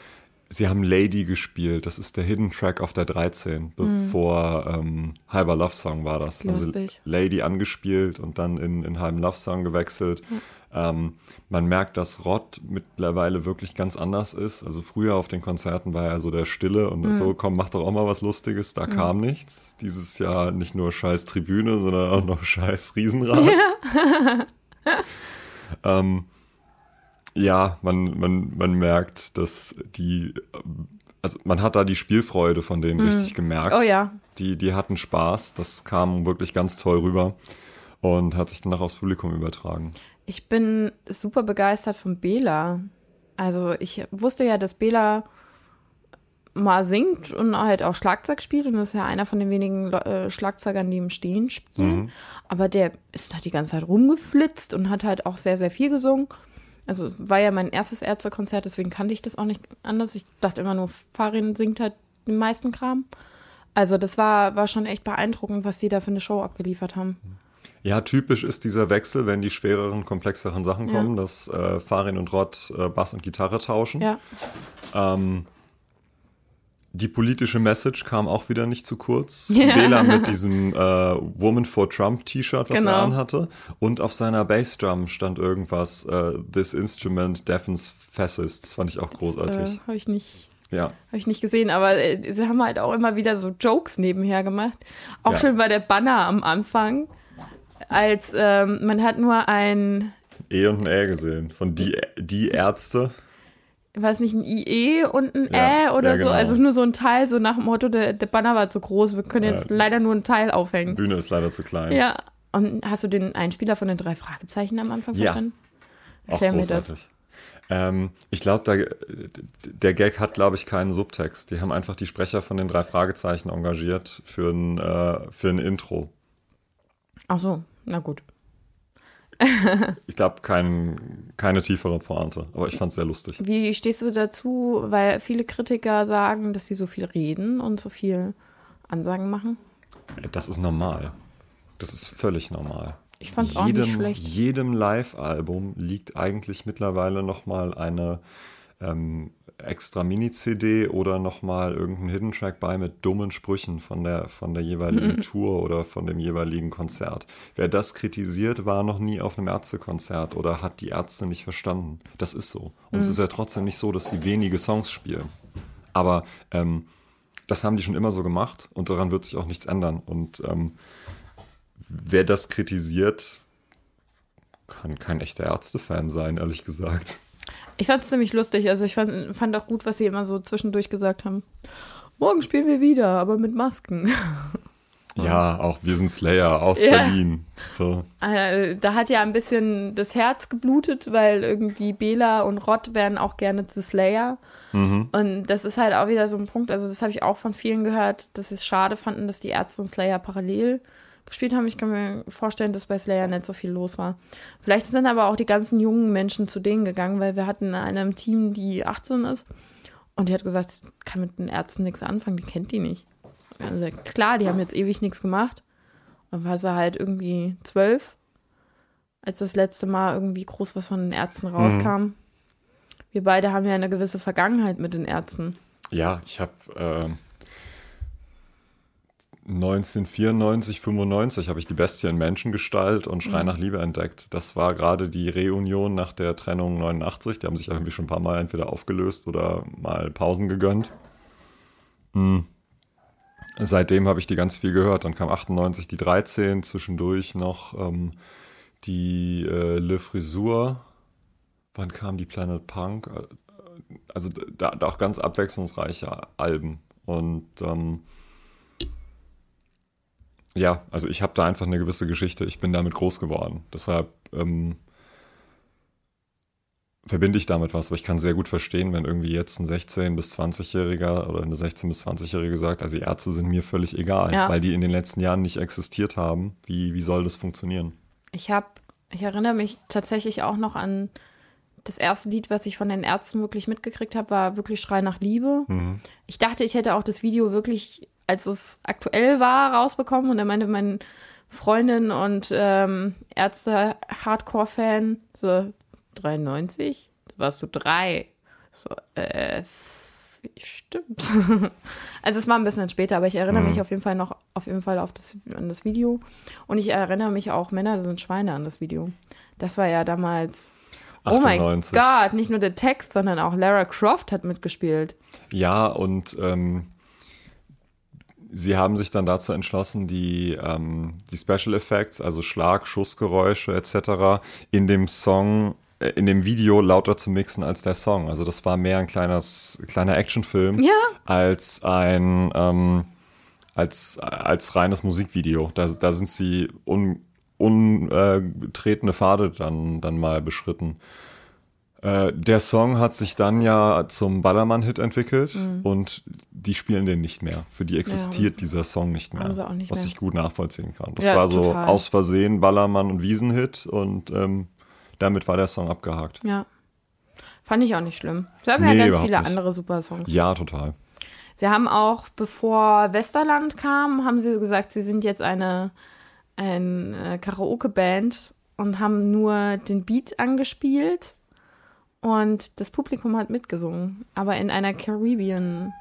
sie haben Lady gespielt. Das ist der Hidden Track auf der 13, bevor ähm, Halber Love Song war das. Sie Lustig. Lady angespielt und dann in, in Halben Love Song gewechselt. Ähm, man merkt, dass Rod mittlerweile wirklich ganz anders ist. Also früher auf den Konzerten war er so der Stille und so, komm, mach doch auch mal was Lustiges. Da kam nichts. Dieses Jahr nicht nur scheiß Tribüne, sondern auch noch scheiß Riesenrad. ähm, ja, man, man, man merkt, dass die, also man hat da die Spielfreude von denen richtig gemerkt. Oh ja. Die, die hatten Spaß, das kam wirklich ganz toll rüber und hat sich dann auch aufs Publikum übertragen. Ich bin super begeistert von Bela. Also ich wusste ja, dass Bela mal singt und halt auch Schlagzeug spielt und das ist ja einer von den wenigen äh, Schlagzeugern, die im Stehen spielen. Aber der ist da die ganze Zeit rumgeflitzt und hat halt auch sehr, sehr viel gesungen. Also war ja mein erstes Ärztekonzert, deswegen kannte ich das auch nicht anders. Ich dachte immer nur, Farin singt halt den meisten Kram. Also das war, war schon echt beeindruckend, was die da für eine Show abgeliefert haben. Ja, typisch ist dieser Wechsel, wenn die schwereren, komplexeren Sachen Ja. kommen, dass äh, Farin und Rod äh, Bass und Gitarre tauschen. Ja. Ähm, die politische Message kam auch wieder nicht zu kurz. Ja. Bela mit diesem äh, Woman for Trump T-Shirt, was Genau. er anhatte. Und auf seiner Bassdrum stand irgendwas, äh, This Instrument deafens fascists. Fand ich auch Äh, großartig. Habe ich nicht Ja. Habe ich nicht gesehen, aber äh, sie haben halt auch immer wieder so Jokes nebenher gemacht. Auch Ja. schön war der Banner am Anfang, als ähm, man hat nur ein, E und ein Ä gesehen. Von die, die Ärzte. Weiß nicht, ein IE und ein Ja, Ä oder ja, so. genau. Also nur so ein Teil, so nach dem Motto, der, der Banner war zu groß, wir können jetzt Ja. leider nur ein Teil aufhängen. Bühne ist leider zu klein. Ja. Und hast du den Einspieler von den drei Fragezeichen am Anfang Ja. verstanden? Auch Erklär mir das. großartig. Ähm, ich glaube, da, der Gag hat, glaube ich, keinen Subtext. Die haben einfach die Sprecher von den drei Fragezeichen engagiert für ein, äh, für ein Intro. Ach so, na gut. Ich glaube, kein, keine tiefere Pointe, aber ich fand es sehr lustig. Wie stehst du dazu, weil viele Kritiker sagen, dass sie so viel reden und so viel Ansagen machen? Das ist normal. Das ist völlig normal. Ich fand's auch nicht schlecht. jedem Live-Album liegt eigentlich mittlerweile nochmal eine ähm, extra Mini-CD oder nochmal irgendein Hidden Track bei mit dummen Sprüchen von der, von der jeweiligen Tour oder von dem jeweiligen Konzert. Wer das kritisiert, war noch nie auf einem Ärztekonzert oder hat die Ärzte nicht verstanden. Das ist so. Und es ist ja trotzdem nicht so, dass sie wenige Songs spielen. Aber ähm, das haben die schon immer so gemacht und daran wird sich auch nichts ändern. Und ähm, wer das kritisiert, kann kein echter Ärzte-Fan sein, ehrlich gesagt. Ich fand es ziemlich lustig. Also ich fand, fand auch gut, was sie immer so zwischendurch gesagt haben. Morgen spielen wir wieder, aber mit Masken. Ja, auch wir sind Slayer aus Ja. Berlin. So. Äh, da hat ja ein bisschen das Herz geblutet, weil irgendwie Bela und Rott werden auch gerne zu Slayer. Und das ist halt auch wieder so ein Punkt, also das habe ich auch von vielen gehört, dass sie es schade fanden, dass die Ärzte und Slayer parallel gespielt haben. Ich kann mir vorstellen, dass bei Slayer nicht so viel los war. Vielleicht sind aber auch die ganzen jungen Menschen zu denen gegangen, weil wir hatten eine im Team, die 18 ist und die hat gesagt, sie kann mit den Ärzten nichts anfangen, die kennt die nicht. Also klar, die haben jetzt ewig nichts gemacht. Dann war sie halt irgendwie zwölf, als das letzte Mal irgendwie groß was von den Ärzten rauskam. Wir beide haben ja eine gewisse Vergangenheit mit den Ärzten. Ja, ich habe äh, 1994, 95 habe ich die Bestie in Menschengestalt und Schrei nach Liebe entdeckt. Das war gerade die Reunion nach der Trennung 89. Die haben sich irgendwie schon ein paar Mal entweder aufgelöst oder mal Pausen gegönnt. Hm. Seitdem habe ich die ganz viel gehört. Dann kam 98 die 13, zwischendurch noch ähm, die äh, Le Frisur. Wann kam die Planet Punk? Äh, Also da, da auch ganz abwechslungsreiche Alben. Und ähm, ja, also ich habe da einfach eine gewisse Geschichte. Ich bin damit groß geworden. Deshalb ähm, verbinde ich damit was. Aber ich kann sehr gut verstehen, wenn irgendwie jetzt ein 16- bis 20-Jähriger oder eine 16- bis 20-Jährige sagt, also die Ärzte sind mir völlig egal, Ja. weil die in den letzten Jahren nicht existiert haben. Wie, wie soll das funktionieren? Ich habe, ich erinnere mich tatsächlich auch noch an das erste Lied, was ich von den Ärzten wirklich mitgekriegt habe, war wirklich Schrei nach Liebe. Ich dachte, ich hätte auch das Video wirklich, als es aktuell war, rausbekommen. Und da meinte meine Freundin und ähm, Ärzte-Hardcore-Fan so 93, da warst du drei. So, äh, stimmt. also es war ein bisschen später, aber ich erinnere mich auf jeden Fall noch auf jeden Fall auf das, an das Video. Und ich erinnere mich auch, Männer sind Schweine an das Video. Das war ja damals. Oh mein 98. Gott, nicht nur der Text, sondern auch Lara Croft hat mitgespielt. Ja, und ähm, sie haben sich dann dazu entschlossen, die, ähm, die Special Effects, also Schlag, Schussgeräusche etc., in dem Song, äh, in dem Video lauter zu mixen als der Song. Also das war mehr ein kleines, kleiner Actionfilm Ja. als ein ähm, als, als reines Musikvideo. Da, da sind sie un, untretene Pfade dann, dann mal beschritten. Äh, der Song hat sich dann ja zum Ballermann-Hit entwickelt und die spielen den nicht mehr. Für die existiert dieser Song nicht mehr. Nicht was mehr. ich gut nachvollziehen kann. Das Ja, war so total. aus Versehen Ballermann- und Wiesenhit und ähm, damit war der Song abgehakt. Ja. Fand ich auch nicht schlimm. Sie haben Nee, ja ganz viele nicht. andere super Songs. Ja, total. Sie haben auch, bevor Westerland kam, haben sie gesagt, sie sind jetzt eine, eine Karaoke-Band und haben nur den Beat angespielt und das Publikum hat mitgesungen, aber in einer Caribbean,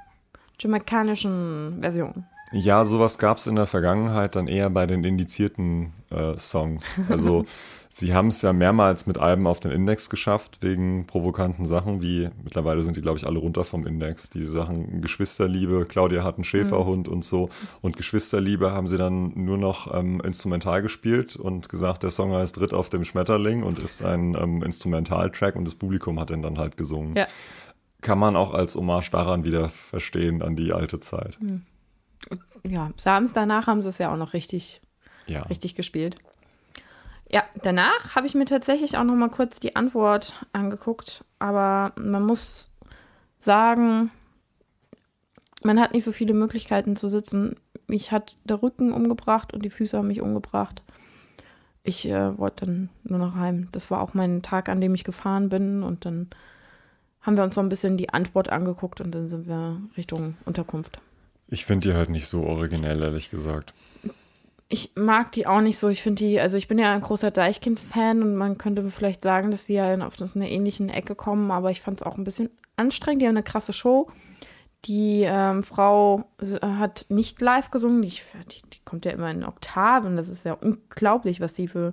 jamaikanischen Version. Ja, sowas gab es in der Vergangenheit dann eher bei den indizierten äh, Songs. Also sie haben es ja mehrmals mit Alben auf den Index geschafft, wegen provokanten Sachen, wie mittlerweile sind die, glaube ich, alle runter vom Index. Die Sachen Geschwisterliebe, Claudia hat einen Schäferhund und so. Und Geschwisterliebe haben sie dann nur noch ähm, instrumental gespielt und gesagt, der Song heißt Ritt auf dem Schmetterling und ist ein ähm, Instrumentaltrack und das Publikum hat den dann halt gesungen. Ja. Kann man auch als Hommage daran wieder verstehen, an die alte Zeit. Ja, Sams danach haben sie es ja auch noch richtig Ja. richtig gespielt. Ja, danach habe ich mir tatsächlich auch noch mal kurz die Antwort angeguckt, aber man muss sagen, man hat nicht so viele Möglichkeiten zu sitzen. Mich hat der Rücken umgebracht und die Füße haben mich umgebracht. Ich äh, wollte dann nur noch heim. Das war auch mein Tag, an dem ich gefahren bin und dann haben wir uns noch ein bisschen die Antwort angeguckt und dann sind wir Richtung Unterkunft. Ich finde die halt nicht so originell, ehrlich gesagt. Ich mag die auch nicht so. Ich finde die, also ich bin ja ein großer Deichkind-Fan und man könnte vielleicht sagen, dass sie ja auf so eine ähnliche Ecke kommen, aber ich fand es auch ein bisschen anstrengend. Die haben eine krasse Show. Die ähm, Frau hat nicht live gesungen, die, die, die, kommt ja immer in Oktaven. Das ist ja unglaublich, was die für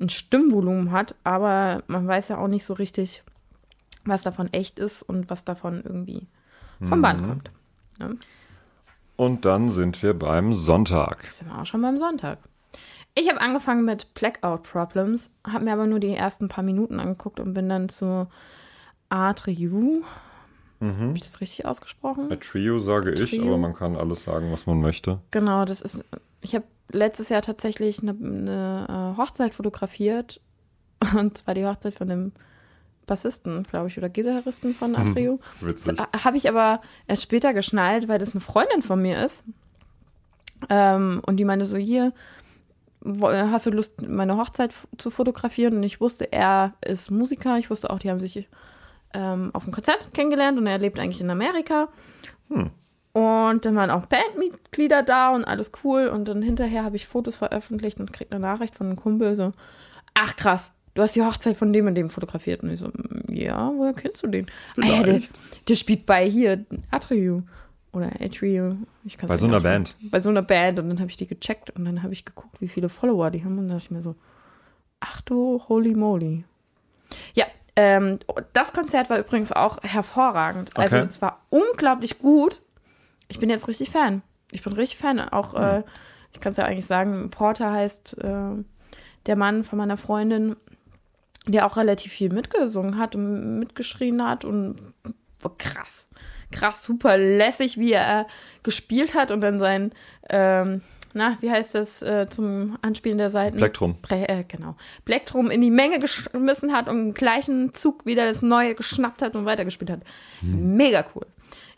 ein Stimmvolumen hat, aber man weiß ja auch nicht so richtig, was davon echt ist und was davon irgendwie vom mhm. Band kommt. Ne? Und dann sind wir beim Sonntag. Sind wir auch schon beim Sonntag. Ich habe angefangen mit Blackout Problems, habe mir aber nur die ersten paar Minuten angeguckt und bin dann zu Atreyu. Mhm. Habe ich das richtig ausgesprochen? A Trio sage Trio. ich, aber man kann alles sagen, was man möchte. Genau, das ist. Ich habe letztes Jahr tatsächlich eine, eine äh, Hochzeit fotografiert. Und zwar die Hochzeit von dem Bassisten, glaube ich, oder Gitarristen von hm, Atrio. Witzig. Habe ich aber erst später geschnallt, weil das eine Freundin von mir ist. Ähm, und die meinte so, hier, hast du Lust, meine Hochzeit zu fotografieren? Und ich wusste, er ist Musiker. Ich wusste auch, die haben sich ähm, auf einem Konzert kennengelernt und er lebt eigentlich in Amerika. Hm. Und dann waren auch Bandmitglieder da und alles cool. Und dann hinterher habe ich Fotos veröffentlicht und krieg eine Nachricht von einem Kumpel so, ach krass, du hast die Hochzeit von dem und dem fotografiert. Und ich so, ja, woher kennst du den? Ah, der, der, spielt bei hier Atrio oder Atrio. bei so einer Band. Bei so einer Band. Und dann habe ich die gecheckt und dann habe ich geguckt, wie viele Follower die haben. Und dann dachte ich mir so, ach du, holy moly. Ja, ähm, das Konzert war übrigens auch hervorragend. Also okay. es war unglaublich gut. Ich bin jetzt richtig Fan. Ich bin richtig Fan. Auch, hm. äh, ich kann es ja eigentlich sagen, Porter heißt äh, der Mann von meiner Freundin der auch relativ viel mitgesungen hat und mitgeschrien hat und krass. Krass, super lässig, wie er gespielt hat und dann sein, ähm, na, wie heißt das äh, zum Anspielen der Seiten? Plektrum. Äh, genau. Plektrum in die Menge geschmissen hat und im gleichen Zug wieder das Neue geschnappt hat und weitergespielt hat. Hm. Mega cool.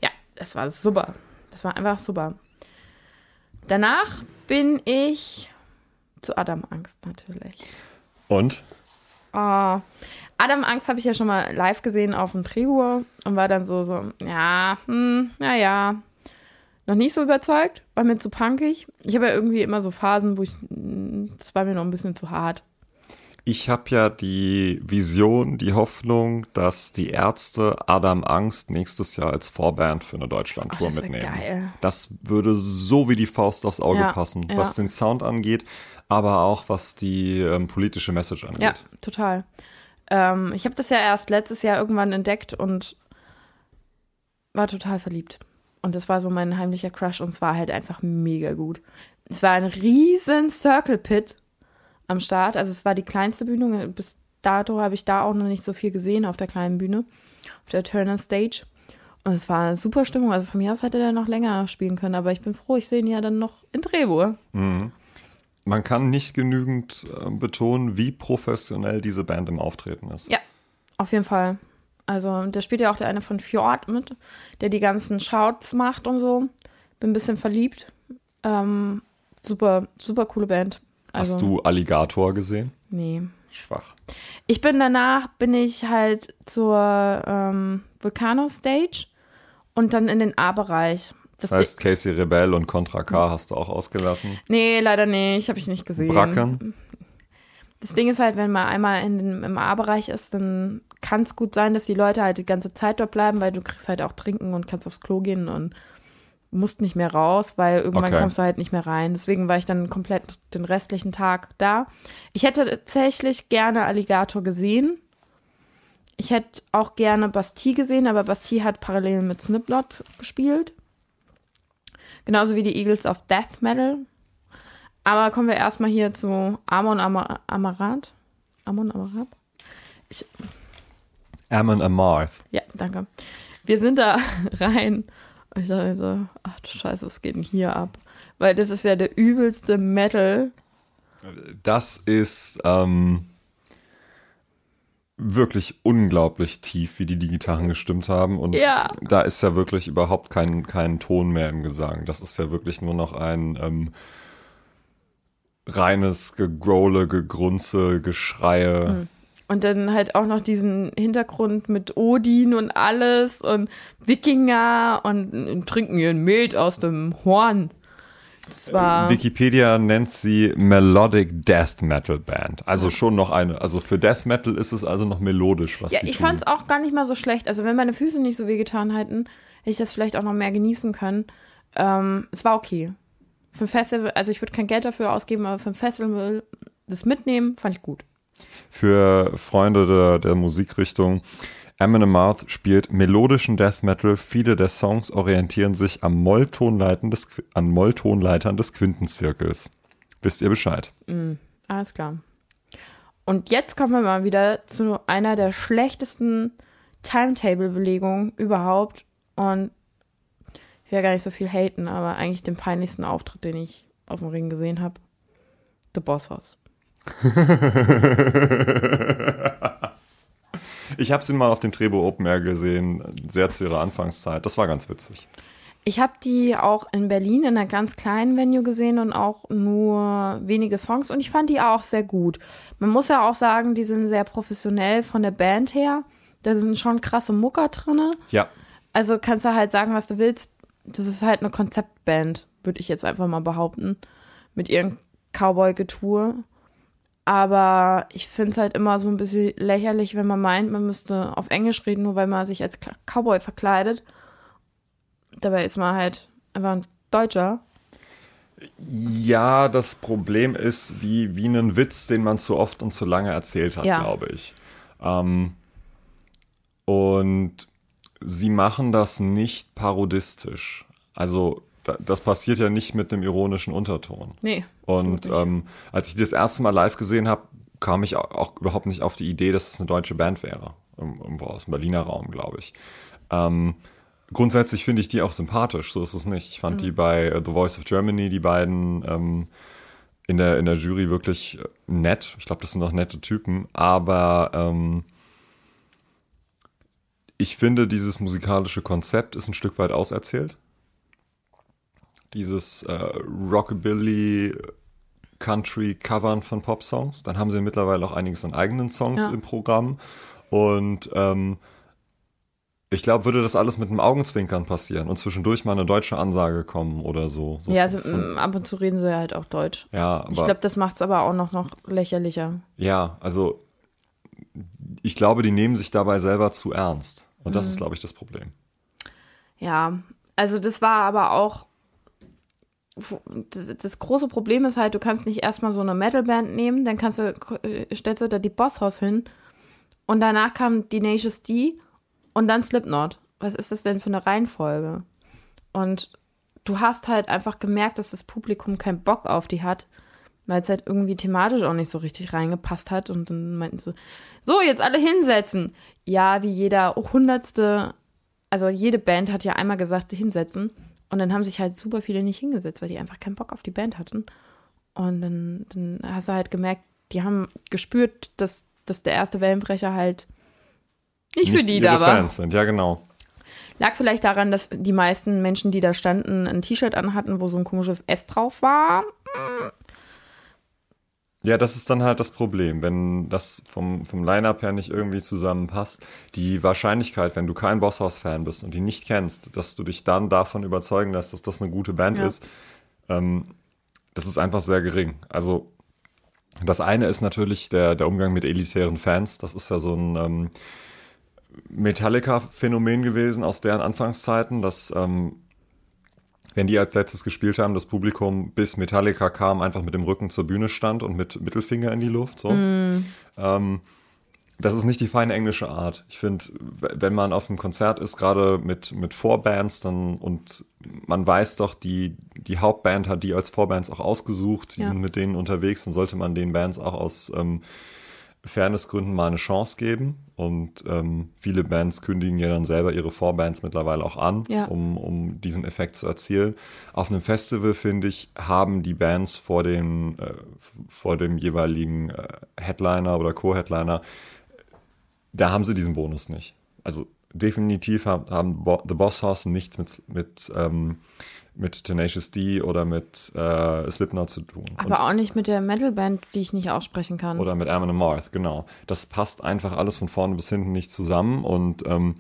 Ja, das war super. Das war einfach super. Danach bin ich zu Adam Angst natürlich. Und? Oh. Adam Angst habe ich ja schon mal live gesehen auf dem Tribur und war dann so, so, ja, hm, naja, noch nicht so überzeugt, war mir zu punkig. Ich habe ja irgendwie immer so Phasen, wo ich, das war mir noch ein bisschen zu hart. Ich habe ja die Vision, die Hoffnung, dass die Ärzte Adam Angst nächstes Jahr als Vorband für eine Deutschland-Tour oh, mitnehmen. Geil. Das würde so wie die Faust aufs Auge ja, passen, ja. was den Sound angeht, aber auch was die ähm, politische Message angeht. Ja, total. Ähm, ich habe das ja erst letztes Jahr irgendwann entdeckt und war total verliebt. Und das war so mein heimlicher Crush und es war halt einfach mega gut. Es war ein riesen Circle Pit am Start. Also es war die kleinste Bühne. Bis dato habe ich da auch noch nicht so viel gesehen auf der kleinen Bühne, auf der Turner Stage. Und es war eine super Stimmung. Also von mir aus hätte der noch länger spielen können, aber ich bin froh, ich sehe ihn ja dann noch in Drehbuhr. Mhm man kann nicht genügend äh, betonen, wie professionell diese Band im Auftreten ist. Ja, auf jeden Fall. Also, da spielt ja auch der eine von Fjord mit, der die ganzen Shouts macht und so. Bin ein bisschen verliebt. Ähm, super, super coole Band. Also, Hast du Alligator gesehen? Nee. Schwach. Ich bin danach, bin ich halt zur ähm, Vulcano Stage und dann in den A-Bereich. Das heißt, Casey Rebell und Contra K hast du auch ausgelassen? Nee, leider nicht. Habe ich nicht gesehen. Bracken? Das Ding ist halt, wenn man einmal in den, im A-Bereich ist, dann kann es gut sein, dass die Leute halt die ganze Zeit dort bleiben, weil du kriegst halt auch trinken und kannst aufs Klo gehen und musst nicht mehr raus, weil irgendwann okay. kommst du halt nicht mehr rein. Deswegen war ich dann komplett den restlichen Tag da. Ich hätte tatsächlich gerne Alligator gesehen. Ich hätte auch gerne Bastille gesehen, aber Bastille hat parallel mit Sniplot gespielt. Genauso wie die Eagles of Death Metal. Aber kommen wir erstmal hier zu Amon Amar Amarat. Amon Amarat? Ich, Amon Amarth. Ja, danke. Wir sind da rein. Ich dachte so, ach du Scheiße, was geht denn hier ab? Weil das ist ja der übelste Metal. Das ist, ähm, wirklich unglaublich tief, wie die die Gitarren gestimmt haben. Und ja. da ist ja wirklich überhaupt kein, kein Ton mehr im Gesang. Das ist ja wirklich nur noch ein ähm, reines Gegrole, Gegrunze, Geschreie. Hm. Und dann halt auch noch diesen Hintergrund mit Odin und alles und Wikinger und, und trinken ihren Met aus dem Horn. Das war. Wikipedia nennt sie Melodic Death Metal Band. Also schon noch eine. Also für Death Metal ist es also noch melodisch, was Ja, ich fand es auch gar nicht mal so schlecht. Also wenn meine Füße nicht so wehgetan hätten, hätte ich das vielleicht auch noch mehr genießen können. Ähm, es war okay. Für ein Festival, also ich würde kein Geld dafür ausgeben, aber für ein Festival das mitnehmen, fand ich gut. Für Freunde der, der Musikrichtung. Eminem Mouth spielt melodischen Death Metal. Viele der Songs orientieren sich am Molltonleitern des, an Molltonleitern des Quintenzirkels. Wisst ihr Bescheid? Alles klar. Und jetzt kommen wir mal wieder zu einer der schlechtesten Timetable-Belegungen überhaupt. Und ich will gar nicht so viel haten, aber eigentlich den peinlichsten Auftritt, den ich auf dem Ring gesehen habe. The Boss House. Ich habe sie mal auf dem Trebo Open Air gesehen, sehr zu ihrer Anfangszeit. Das war ganz witzig. Ich habe die auch in Berlin in einer ganz kleinen Venue gesehen und auch nur wenige Songs und ich fand die auch sehr gut. Man muss ja auch sagen, die sind sehr professionell von der Band her. Da sind schon krasse Mucker drinne. Ja, Also kannst du halt sagen, was du willst. Das ist halt eine Konzeptband, würde ich jetzt einfach mal behaupten. Mit ihrem Cowboy-Getue. Aber ich finde es halt immer so ein bisschen lächerlich, wenn man meint, man müsste auf Englisch reden, nur weil man sich als Cowboy verkleidet. Dabei ist man halt einfach ein Deutscher. Ja, das Problem ist wie, wie einen Witz, den man zu oft und zu lange erzählt hat, Ja. glaube ich. Ähm, und sie machen das nicht parodistisch. Also das passiert ja nicht mit einem ironischen Unterton. Nee. Und ähm, als ich die das erste Mal live gesehen habe, kam ich auch, überhaupt nicht auf die Idee, dass es eine deutsche Band wäre. Ir- Irgendwo aus dem Berliner Raum, glaube ich. Ähm, grundsätzlich finde ich die auch sympathisch, so ist es nicht. Ich fand die bei äh, The Voice of Germany, die beiden ähm, in, der, in der Jury wirklich äh, nett. Ich glaube, das sind auch nette Typen, aber ähm, ich finde, dieses musikalische Konzept ist ein Stück weit auserzählt. Dieses äh, Rockabilly Country Covern von Pop-Songs. Dann haben sie mittlerweile auch einiges an eigenen Songs Ja. im Programm. Und ähm, ich glaube, würde das alles mit einem Augenzwinkern passieren und zwischendurch mal eine deutsche Ansage kommen oder so. so Ja, also von- mm, ab und zu reden sie halt auch Deutsch. ja, aber Ich glaube, das macht es aber auch noch, noch lächerlicher. ja, also ich glaube, die nehmen sich dabei selber zu ernst. Und Mhm. das ist, glaube ich, das Problem. Ja, also das war aber auch. Das, das große Problem ist halt, du kannst nicht erstmal so eine Metalband nehmen, dann kannst du, äh, stellst du da die Bosshaus hin und danach kam Tenacious D und dann Slipknot. Was ist das denn für eine Reihenfolge? Und du hast halt einfach gemerkt, dass das Publikum keinen Bock auf die hat, weil es halt irgendwie thematisch auch nicht so richtig reingepasst hat. Und dann meinten sie, so, jetzt alle hinsetzen. Ja, wie jeder hundertste, also jede Band hat ja einmal gesagt, hinsetzen. Und dann haben sich halt super viele nicht hingesetzt, weil die einfach keinen Bock auf die Band hatten. Und dann, dann hast du halt gemerkt, die haben gespürt, dass, dass der erste Wellenbrecher halt nicht, für die da war. Fans sind, ja genau. Lag vielleicht daran, dass die meisten Menschen, die da standen, ein T-Shirt anhatten, wo so ein komisches S drauf war. Ja, das ist dann halt das Problem, wenn das vom, vom Line-Up her nicht irgendwie zusammenpasst. Die Wahrscheinlichkeit, wenn du kein Bosshaus-Fan bist und die nicht kennst, dass du dich dann davon überzeugen lässt, dass das eine gute Band Ja. ist, ähm, das ist einfach sehr gering. Also das eine ist natürlich der, der Umgang mit elitären Fans. Das ist ja so ein ähm, Metallica-Phänomen gewesen aus deren Anfangszeiten, dass ähm, wenn die als letztes gespielt haben, das Publikum bis Metallica kam, einfach mit dem Rücken zur Bühne stand und mit Mittelfinger in die Luft. So. Ähm, das ist nicht die feine englische Art. Ich finde, wenn man auf einem Konzert ist, gerade mit, mit Vorbands, dann und man weiß doch, die, die Hauptband hat die als Vorbands auch ausgesucht, die Ja. sind mit denen unterwegs, dann sollte man den Bands auch aus ähm, Fairnessgründen mal eine Chance geben. Und ähm, viele Bands kündigen ja dann selber ihre Vorbands mittlerweile auch an, Ja. um, um diesen Effekt zu erzielen. Auf einem Festival, finde ich, haben die Bands vor dem, äh, vor dem jeweiligen äh, Headliner oder Co-Headliner, da haben sie diesen Bonus nicht. Also definitiv haben, haben Bo The Boss House nichts mit, mit, ähm, mit Tenacious D oder mit äh, Slipknot zu tun. Und- Aber auch nicht mit der Metalband, die ich nicht aussprechen kann. oder mit Amon Amarth, genau. Das passt einfach alles von vorne bis hinten nicht zusammen und ähm,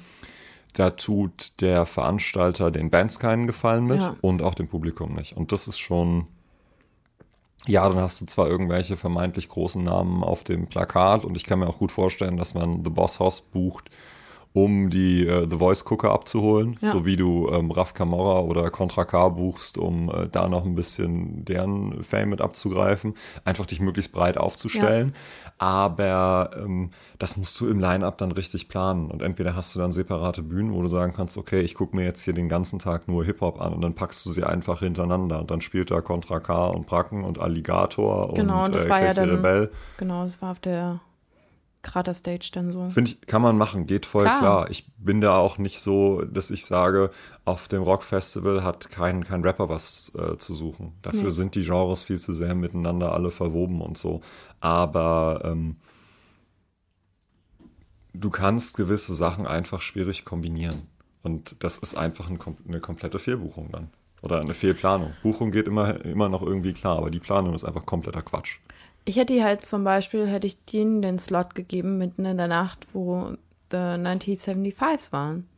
da tut der Veranstalter den Bands keinen Gefallen mit Ja. und auch dem Publikum nicht. Und das ist schon, ja, dann hast du zwar irgendwelche vermeintlich großen Namen auf dem Plakat und ich kann mir auch gut vorstellen, dass man The Boss Hoss bucht, um die äh, The Voice Gucker abzuholen, Ja. so wie du ähm, Raf Camorra oder Contra K buchst, um äh, da noch ein bisschen deren Fame mit abzugreifen, einfach dich möglichst breit aufzustellen. Aber ähm, das musst du im Line-Up dann richtig planen. Und entweder hast du dann separate Bühnen, wo du sagen kannst, okay, ich gucke mir jetzt hier den ganzen Tag nur Hip-Hop an und dann packst du sie einfach hintereinander und dann spielt da Contra K und Bracken und Alligator Genau, und das äh, ja Casey dann- Rebell. Genau, das war auf der Krater-Stage dann so. Finde ich, kann man machen, geht voll Klar. klar. Ich bin da auch nicht so, dass ich sage, auf dem Rockfestival hat kein, kein Rapper was äh, zu suchen. Dafür Nee. sind die Genres viel zu sehr miteinander alle verwoben und so. Aber ähm, du kannst gewisse Sachen einfach schwierig kombinieren. Und das ist einfach ein, eine komplette Fehlbuchung dann. Oder eine Fehlplanung. Buchung geht immer, immer noch irgendwie klar, aber die Planung ist einfach kompletter Quatsch. Ich hätte die halt zum Beispiel, hätte ich denen den Slot gegeben mitten in der Nacht, wo The 1975s waren.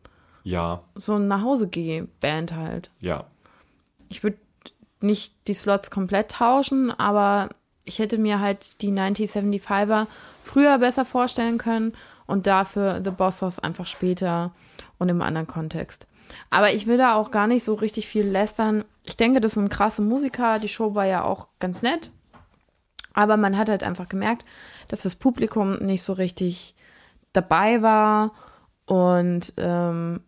Ja, So ein Nachhausegeh-Band halt. ja. Ich würde nicht die Slots komplett tauschen, aber ich hätte mir halt die 1975er früher besser vorstellen können und dafür The Boss House einfach später und im anderen Kontext. Aber ich will da auch gar nicht so richtig viel lästern. Ich denke, das sind krasse Musiker. Die Show war ja auch ganz nett. Aber man hat halt einfach gemerkt, dass das Publikum nicht so richtig dabei war. Und ähm,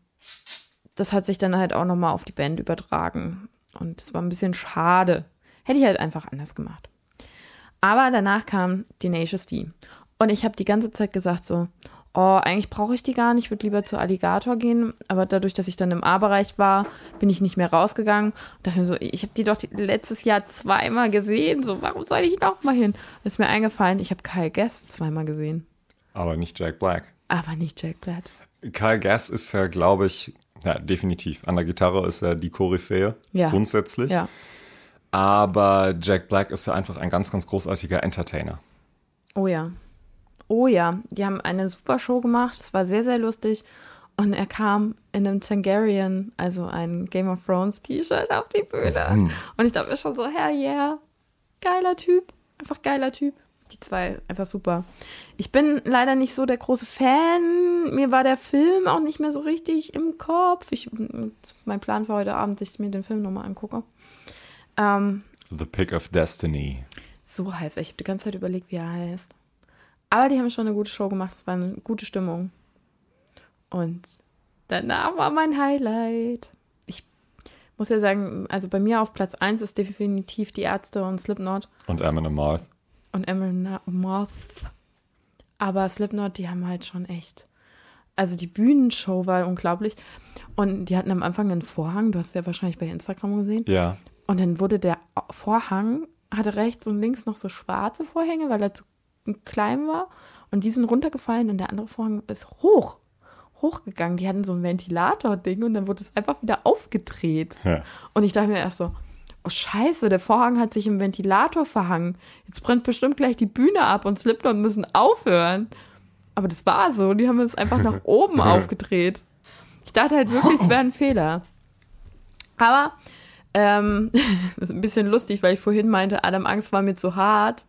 das hat sich dann halt auch nochmal auf die Band übertragen. Und es war ein bisschen schade. Hätte ich halt einfach anders gemacht. Aber danach kam Tenacious D. Und ich habe die ganze Zeit gesagt so, oh, eigentlich brauche ich die gar nicht, ich würde lieber zu Alligator gehen. Aber dadurch, dass ich dann im A-Bereich war, bin ich nicht mehr rausgegangen. Und dachte mir so, ich habe die doch letztes Jahr zweimal gesehen. So, warum soll ich noch mal hin? Und ist mir eingefallen, ich habe Kyle Guest zweimal gesehen. Aber nicht Jack Black. Aber nicht Jack Black. Kyle Gass ist ja, glaube ich, ja, definitiv. An der Gitarre ist er die Koryphäe, Ja. grundsätzlich. Ja. Aber Jack Black ist ja einfach ein ganz, ganz großartiger Entertainer. Oh ja. Oh ja. Die haben eine super Show gemacht. Es war sehr, sehr lustig. Und er kam in einem Tangarian, also ein Game of Thrones T-Shirt auf die Bühne. Und ich dachte mir schon so, hell yeah. Geiler Typ. Einfach geiler Typ. Die zwei, einfach super. Ich bin leider nicht so der große Fan. Mir war der Film auch nicht mehr so richtig im Kopf. Ich, mein Plan für heute Abend, dass ich mir den Film nochmal angucke. Ähm, The Pick of Destiny. so heißt er. Ich habe die ganze Zeit überlegt, wie er heißt. Aber die haben schon eine gute Show gemacht. Es war eine gute Stimmung. Und danach war mein Highlight. Ich muss ja sagen, also bei mir auf Platz 1 ist definitiv die Ärzte und Slipknot Und Eminem Marth. und Emerald Moth. Aber Slipknot, die haben halt schon echt. Also die Bühnenshow war unglaublich. Und die hatten am Anfang einen Vorhang, du hast ja wahrscheinlich bei Instagram gesehen. Ja. Und dann wurde der Vorhang, hatte rechts und links noch so schwarze Vorhänge, weil er zu klein war. Und die sind runtergefallen und der andere Vorhang ist hoch, hochgegangen. Die hatten so ein Ventilator-Ding und dann wurde es einfach wieder aufgedreht. Ja. Und ich dachte mir erst so, oh scheiße, der Vorhang hat sich im Ventilator verhangen. Jetzt brennt bestimmt gleich die Bühne ab und Slipknot müssen aufhören. Aber das war so, die haben es einfach nach oben aufgedreht. Ich dachte halt wirklich, es wäre ein Fehler. Aber ähm, das ist ein bisschen lustig, weil ich vorhin meinte, Adam Angst war mir zu hart.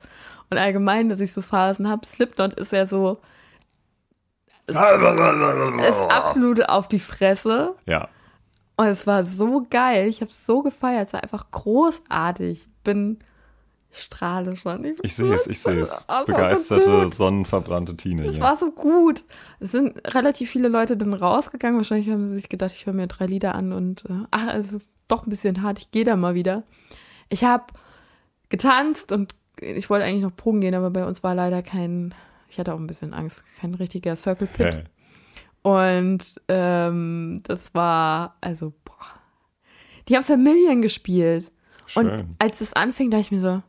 Und allgemein, dass ich so Phasen habe. Slipknot ist ja so, ist absolut auf die Fresse. Ja. Und es war so geil. Ich habe es so gefeiert. Es war einfach großartig. Bin, ich strahle schon. bin Ich sehe es, ich sehe es. so- es so Begeisterte, gut. sonnenverbrannte Es Teenager. war so gut. Es sind relativ viele Leute dann rausgegangen. Wahrscheinlich haben sie sich gedacht, ich höre mir drei Lieder an und äh, ach, es ist doch ein bisschen hart. Ich gehe da mal wieder. Ich habe getanzt und ich wollte eigentlich noch proben gehen, aber bei uns war leider kein, ich hatte auch ein bisschen Angst, kein richtiger Circle Pit. Und ähm, das war, also, boah. Die haben Familien gespielt. Und Schön. als es anfing, dachte ich mir so,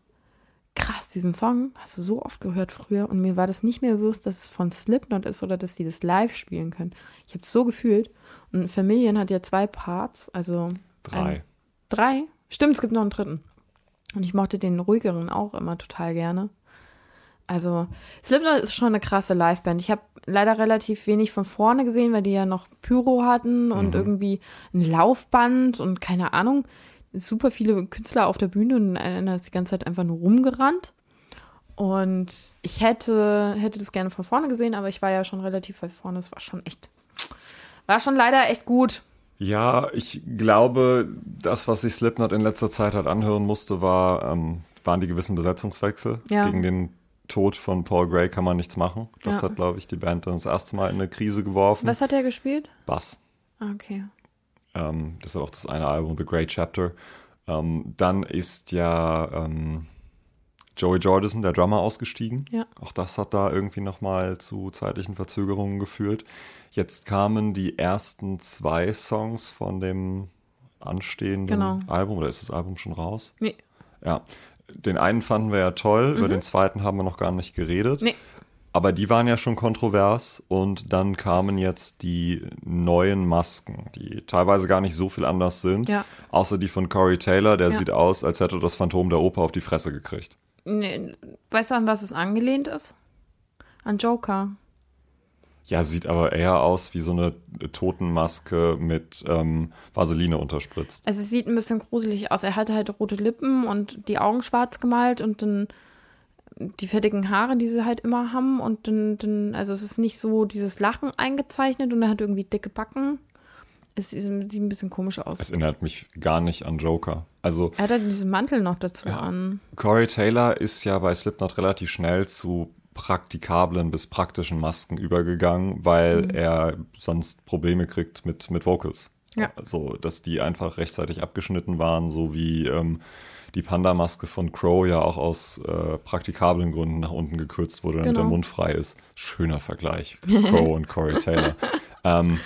krass, diesen Song hast du so oft gehört früher und mir war das nicht mehr bewusst, dass es von Slipknot ist oder dass die das live spielen können. Ich habe es so gefühlt. Und Familien hat ja zwei Parts, also Drei. ein- drei. Stimmt, es gibt noch einen dritten. Und ich mochte den ruhigeren auch immer total gerne. Also Slipknot ist schon eine krasse Liveband. Ich habe leider relativ wenig von vorne gesehen, weil die ja noch Pyro hatten und irgendwie ein Laufband und keine Ahnung. Super viele Künstler auf der Bühne und einer ist die ganze Zeit einfach nur rumgerannt. Und ich hätte, hätte das gerne von vorne gesehen, aber ich war ja schon relativ weit vorne. Es war schon echt, war schon leider echt gut. Ja, ich glaube, das, was sich Slipknot in letzter Zeit halt anhören musste, war, ähm, waren die gewissen Besetzungswechsel. Ja. Gegen den Tod von Paul Gray kann man nichts machen. Das Ja. hat, glaube ich, die Band dann das erste Mal in eine Krise geworfen. Was hat er gespielt? Bass. Ah, Okay. Ähm, das ist auch das eine Album, The Great Chapter. Ähm, dann ist ja ähm, Joey Jordison, der Drummer, ausgestiegen. Ja. Auch das hat da irgendwie nochmal zu zeitlichen Verzögerungen geführt. Jetzt kamen die ersten zwei Songs von dem anstehenden Genau. Album, oder ist das Album schon raus? Nee. Ja. Den einen fanden wir ja toll, über den zweiten haben wir noch gar nicht geredet. Mhm. Nee. Aber die waren ja schon kontrovers und dann kamen jetzt die neuen Masken, die teilweise gar nicht so viel anders sind. Ja. Außer die von Corey Taylor, der Ja. sieht aus, als hätte das Phantom der Oper auf die Fresse gekriegt. nee. Weißt du, an was es angelehnt ist? An Joker. Ja, sieht aber eher aus wie so eine Totenmaske mit ähm, Vaseline unterspritzt. Also es sieht ein bisschen gruselig aus. Er hatte halt rote Lippen und die Augen schwarz gemalt und dann die fettigen Haare, die sie halt immer haben. Und dann, dann also es ist nicht so dieses Lachen eingezeichnet und er hat irgendwie dicke Backen. Es sieht ein bisschen komisch aus. Es erinnert mich gar nicht an Joker. Also Er hat halt diesen Mantel noch dazu an. Corey Taylor ist ja bei Slipknot relativ schnell zu praktikablen bis praktischen Masken übergegangen, weil er sonst Probleme kriegt mit, mit Vocals. Ja. Also, dass die einfach rechtzeitig abgeschnitten waren, so wie ähm, die Panda-Maske von Crow ja auch aus äh, praktikablen Gründen nach unten gekürzt wurde, damit Genau. der Mund frei ist. Schöner Vergleich. Crow und Corey Taylor. ähm,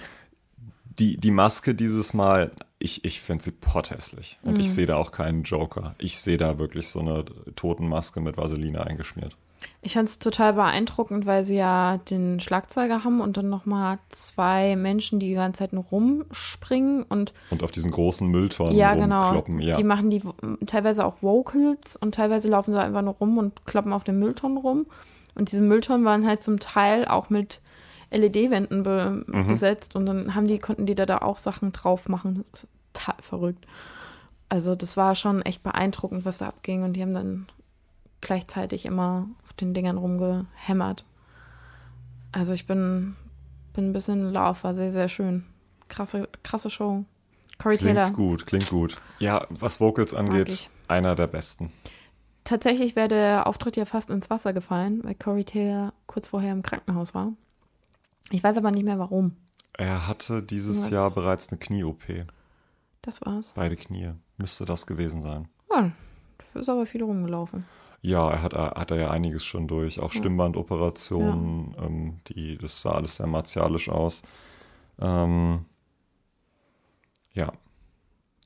die, die Maske dieses Mal, ich, ich finde sie potthässlich. Und Mhm. ich sehe da auch keinen Joker. Ich sehe da wirklich so eine Totenmaske mit Vaseline eingeschmiert. Ich fand es total beeindruckend, weil sie ja den Schlagzeuger haben und dann nochmal zwei Menschen, die die ganze Zeit nur rumspringen und Und auf diesen großen Mülltonnen ja, genau. rumkloppen. Ja. Die machen die teilweise auch Vocals und teilweise laufen sie einfach nur rum und kloppen auf den Mülltonnen rum. Und diese Mülltonnen waren halt zum Teil auch mit LED-Wänden be Mhm. besetzt und dann haben die, konnten die da, da auch Sachen drauf machen. Total verrückt. Also das war schon echt beeindruckend, was da abging und die haben dann gleichzeitig immer auf den Dingern rumgehämmert. Also ich bin, bin ein bisschen in Love, war sehr, sehr schön. Krasse, krasse Show. Corey Klingt Taylor. gut, klingt gut. Ja, was Vocals angeht, einer der besten. Tatsächlich wäre der Auftritt ja fast ins Wasser gefallen, weil Corey Taylor kurz vorher im Krankenhaus war. Ich weiß aber nicht mehr warum. Er hatte dieses Was? Jahr bereits eine Knie-OP. Das war's. Beide Knie. Müsste das gewesen sein. Ja, dafür ist aber viel rumgelaufen. Ja, er hat, er hat er ja einiges schon durch. Auch Stimmbandoperationen, ähm, die, das sah alles sehr martialisch aus. Ähm, ja,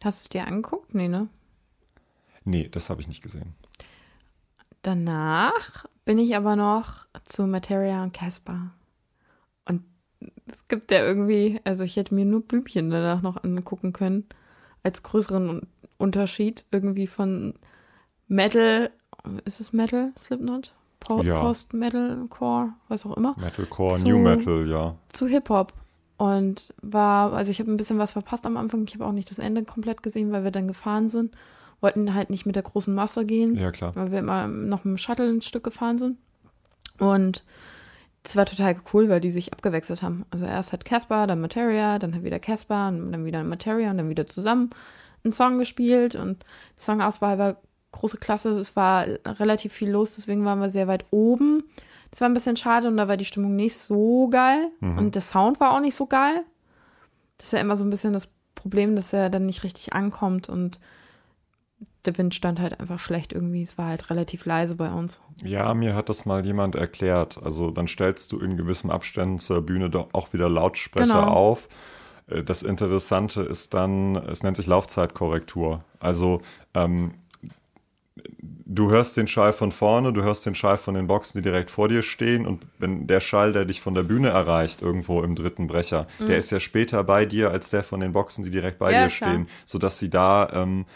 Hast du es dir angeguckt? Nee, ne? nee, das habe ich nicht gesehen. Danach bin ich aber noch zu Materia und Casper. Und es gibt ja irgendwie, also ich hätte mir nur Blümchen danach noch angucken können, als größeren Un- Unterschied irgendwie von Metal, ist es Metal, Slipknot? Po Ja. Post-Metal, Core, was auch immer, Metalcore, Zu- New Metal, ja. zu Hip-Hop. Und war, also ich habe ein bisschen was verpasst am Anfang. Ich habe auch nicht das Ende komplett gesehen, weil wir dann gefahren sind. Wollten halt nicht mit der großen Masse gehen Ja, klar. weil wir immer noch mit dem Shuttle ein Stück gefahren sind. Und das war total cool, weil die sich abgewechselt haben. Also erst hat Casper, dann Materia, dann hat wieder Casper und dann wieder Materia und dann wieder zusammen einen Song gespielt und die Songauswahl war große Klasse. Es war relativ viel los, deswegen waren wir sehr weit oben. Das war ein bisschen schade und da war die Stimmung nicht so geil und der Sound war auch nicht so geil. Das ist ja immer so ein bisschen das Problem, dass er dann nicht richtig ankommt und der Wind stand halt einfach schlecht irgendwie. Es war halt relativ leise bei uns. Ja, mir hat das mal jemand erklärt. Also dann stellst du in gewissen Abständen zur Bühne doch auch wieder Lautsprecher Genau. auf. Äh, Das Interessante ist dann, es nennt sich Laufzeitkorrektur. Also ähm, du hörst den Schall von vorne, du hörst den Schall von den Boxen, die direkt vor dir stehen und wenn der Schall, der dich von der Bühne erreicht, irgendwo im dritten Brecher, der ist ja später bei dir als der von den Boxen, die direkt bei Mhm. Ja, dir klar. stehen, sodass sie da ähm,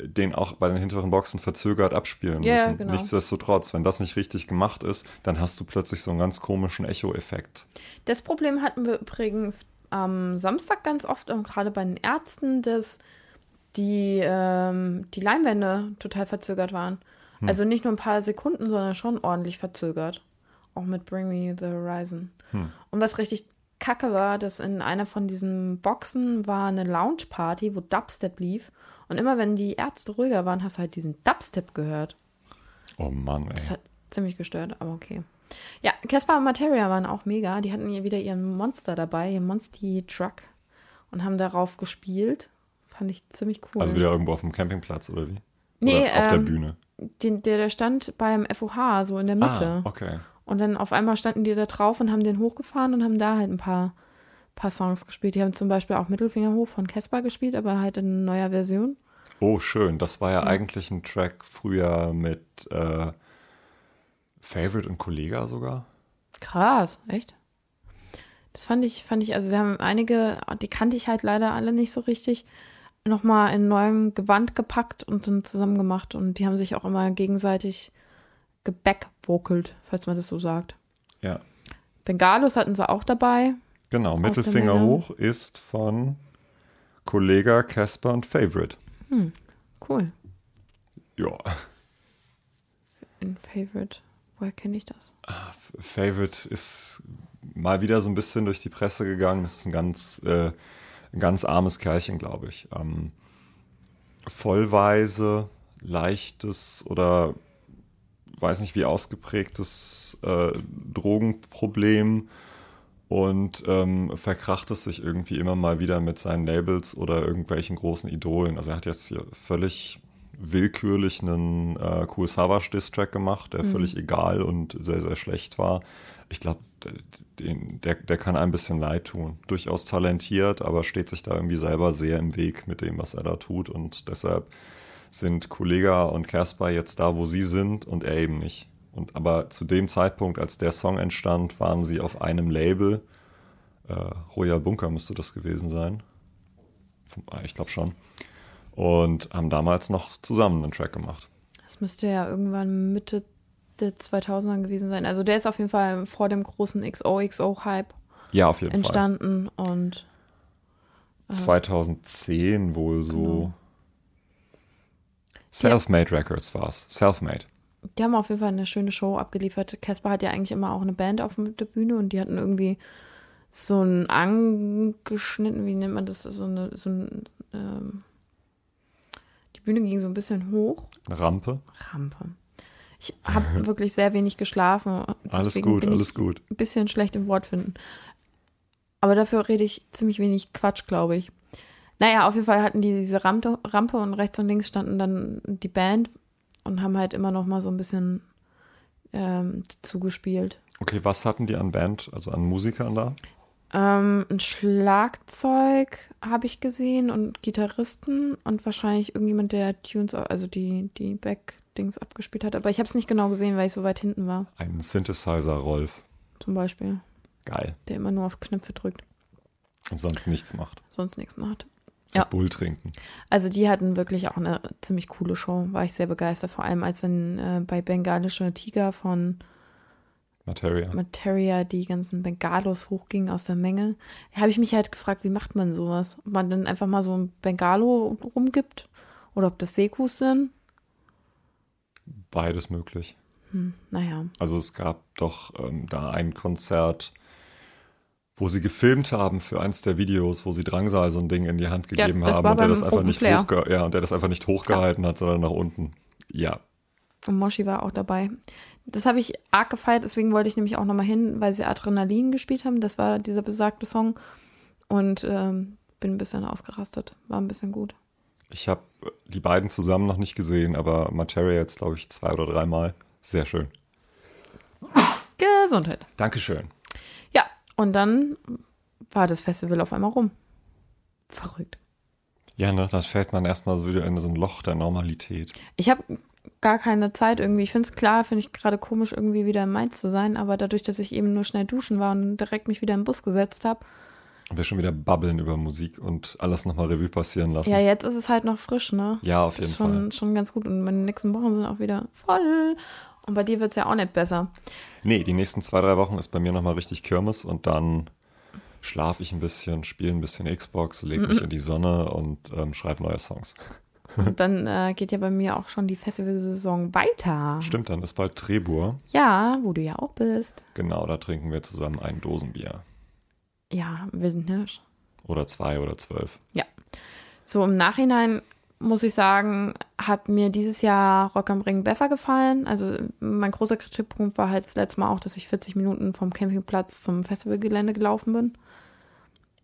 den auch bei den hinteren Boxen verzögert abspielen Ja, müssen. genau. Nichtsdestotrotz, wenn das nicht richtig gemacht ist, dann hast du plötzlich so einen ganz komischen Echo-Effekt. Das Problem hatten wir übrigens am Samstag ganz oft und gerade bei den Ärzten, dass die, ähm, die Leinwände total verzögert waren. Hm. Also nicht nur ein paar Sekunden, sondern schon ordentlich verzögert. Auch mit Bring Me the Horizon. Hm. Und was richtig kacke war, dass in einer von diesen Boxen war eine Lounge-Party, wo Dubstep lief. Und immer wenn die Ärzte ruhiger waren, hast du halt diesen Dubstep gehört. Oh Mann, Das ey. hat ziemlich gestört, aber okay. Ja, Caspar und Materia waren auch mega. Die hatten hier wieder ihren Monster dabei, ihren Monster Truck und haben darauf gespielt. Fand ich ziemlich cool. Also wieder irgendwo auf dem Campingplatz oder wie? Nee, oder auf der ähm, Bühne. Den, der, der stand beim FOH, so in der Mitte. Ah, okay. Und dann auf einmal standen die da drauf und haben den hochgefahren und haben da halt ein paar, paar Songs gespielt. Die haben zum Beispiel auch Mittelfinger hoch von Caspar gespielt, aber halt in neuer Version. Oh, schön. Das war ja eigentlich ein Track früher mit äh, Favorite und Kollega sogar. Krass, echt? Das fand ich, fand ich, also sie haben einige, die kannte ich halt leider alle nicht so richtig, nochmal in neuem Gewand gepackt und dann zusammen gemacht. Und die haben sich auch immer gegenseitig gebackwokelt, falls man das so sagt. Ja. Bengalos hatten sie auch dabei. Genau, Mittelfinger hoch ist von Kollega, Casper und Favorite. Cool. Ja, In Favorite. Woher kenne ich das? F- Favorite ist mal wieder so ein bisschen durch die Presse gegangen. Das ist ein ganz, äh, ein ganz armes Kerlchen, glaube ich. Ähm, vollweise, leichtes oder weiß nicht wie ausgeprägtes äh, Drogenproblem und ähm, verkracht es sich irgendwie immer mal wieder mit seinen Labels oder irgendwelchen großen Idolen. Also er hat jetzt hier völlig willkürlich einen äh, Cool Savage Diss Track gemacht, der völlig egal und sehr, sehr schlecht war. Ich glaube, der, der kann ein bisschen leid tun. Durchaus talentiert, aber steht sich da irgendwie selber sehr im Weg mit dem, was er da tut. Und deshalb sind Kollega und Casper jetzt da, wo sie sind und er eben nicht. Und aber zu dem Zeitpunkt, als der Song entstand, waren sie auf einem Label. Äh, Royal Bunker müsste das gewesen sein. Ah, Ich glaube schon. Und haben damals noch zusammen einen Track gemacht. Das müsste ja irgendwann Mitte der 2000er gewesen sein. Also der ist auf jeden Fall vor dem großen XOXO-Hype Ja, auf jeden entstanden und Fall. 2010 wohl so. Genau. Selfmade Records war's. Selfmade. Die haben auf jeden Fall eine schöne Show abgeliefert. Casper hat ja eigentlich immer auch eine Band auf der Bühne und die hatten irgendwie so ein angeschnitten, wie nennt man das, so eine, so ein, ähm, die Bühne ging so ein bisschen hoch. Rampe. Rampe. Ich habe wirklich sehr wenig geschlafen. Alles gut, alles gut. Ein bisschen schlecht im Wort finden. Aber dafür rede ich ziemlich wenig Quatsch, glaube ich. Naja, auf jeden Fall hatten die diese Rampe, Rampe und rechts und links standen dann die Band und haben halt immer noch mal so ein bisschen ähm, zugespielt. Okay, was hatten die an Band, also an Musikern da? Ähm, ein Schlagzeug habe ich gesehen und Gitarristen und wahrscheinlich irgendjemand, der Tunes, also die, die Back-Dings abgespielt hat. Aber ich habe es nicht genau gesehen, weil ich so weit hinten war, Ein Synthesizer Rolf. zum Beispiel, Geil. der immer nur auf Knöpfe drückt, Und sonst nichts macht. sonst nichts macht. Ja. Bull trinken. Also die hatten wirklich auch eine ziemlich coole Show, war ich sehr begeistert, vor allem als dann äh, bei Bengalische Tiger von Materia. Materia die ganzen Bengalos hochgingen aus der Menge, habe ich mich halt gefragt, wie macht man sowas? Ob man dann einfach mal so ein Bengalo rumgibt oder ob das Sekus sind? Beides möglich. Hm, naja, Also es gab doch ähm, da ein Konzert, wo sie gefilmt haben für eins der Videos, wo sie Drangsal so ein Ding in die Hand Ja, gegeben das haben und der das einfach Open nicht hochge ja, und der das einfach nicht hochgehalten hat, sondern nach unten. Ja, und Moshi war auch dabei. Das habe ich arg gefeiert, deswegen wollte ich nämlich auch nochmal hin, weil sie Adrenalin gespielt haben. Das war dieser besagte Song. Und ähm, bin ein bisschen ausgerastet. War ein bisschen gut. Ich habe die beiden zusammen noch nicht gesehen, aber Materia jetzt glaube ich zwei oder dreimal. Sehr schön. Gesundheit. Dankeschön. Ja, und dann war das Festival auf einmal rum. Verrückt. Ja, ne, dann fällt man erstmal so wieder in so ein Loch der Normalität. Ich habe gar keine Zeit irgendwie. Ich finde es klar, finde ich gerade komisch, irgendwie wieder in Mainz zu sein, aber dadurch, dass ich eben nur schnell duschen war und direkt mich wieder im Bus gesetzt habe, Wir schon wieder babbeln über Musik und alles nochmal Revue passieren lassen. Ja, jetzt ist es halt noch frisch, ne? Ja, auf jeden schon, Fall. schon ganz gut. Und meine nächsten Wochen sind auch wieder voll. Und bei dir wird es ja auch nicht besser. Nee, die nächsten zwei, drei Wochen ist bei mir nochmal richtig Kirmes und dann schlafe ich ein bisschen, spiele ein bisschen Xbox, lege Mhm. mich in die Sonne und ähm, schreibe neue Songs. Und dann äh, geht ja bei mir auch schon die Festivalsaison weiter. Stimmt, dann ist bald Trebur. Ja, wo du ja auch bist. Genau, da trinken wir zusammen ein Dosenbier. Ja, Wilden Hirsch. Oder zwei oder zwölf. Ja. So im Nachhinein muss ich sagen, hat mir dieses Jahr Rock am Ring besser gefallen. Also mein großer Kritikpunkt war halt das letzte Mal auch, dass ich 40 Minuten vom Campingplatz zum Festivalgelände gelaufen bin.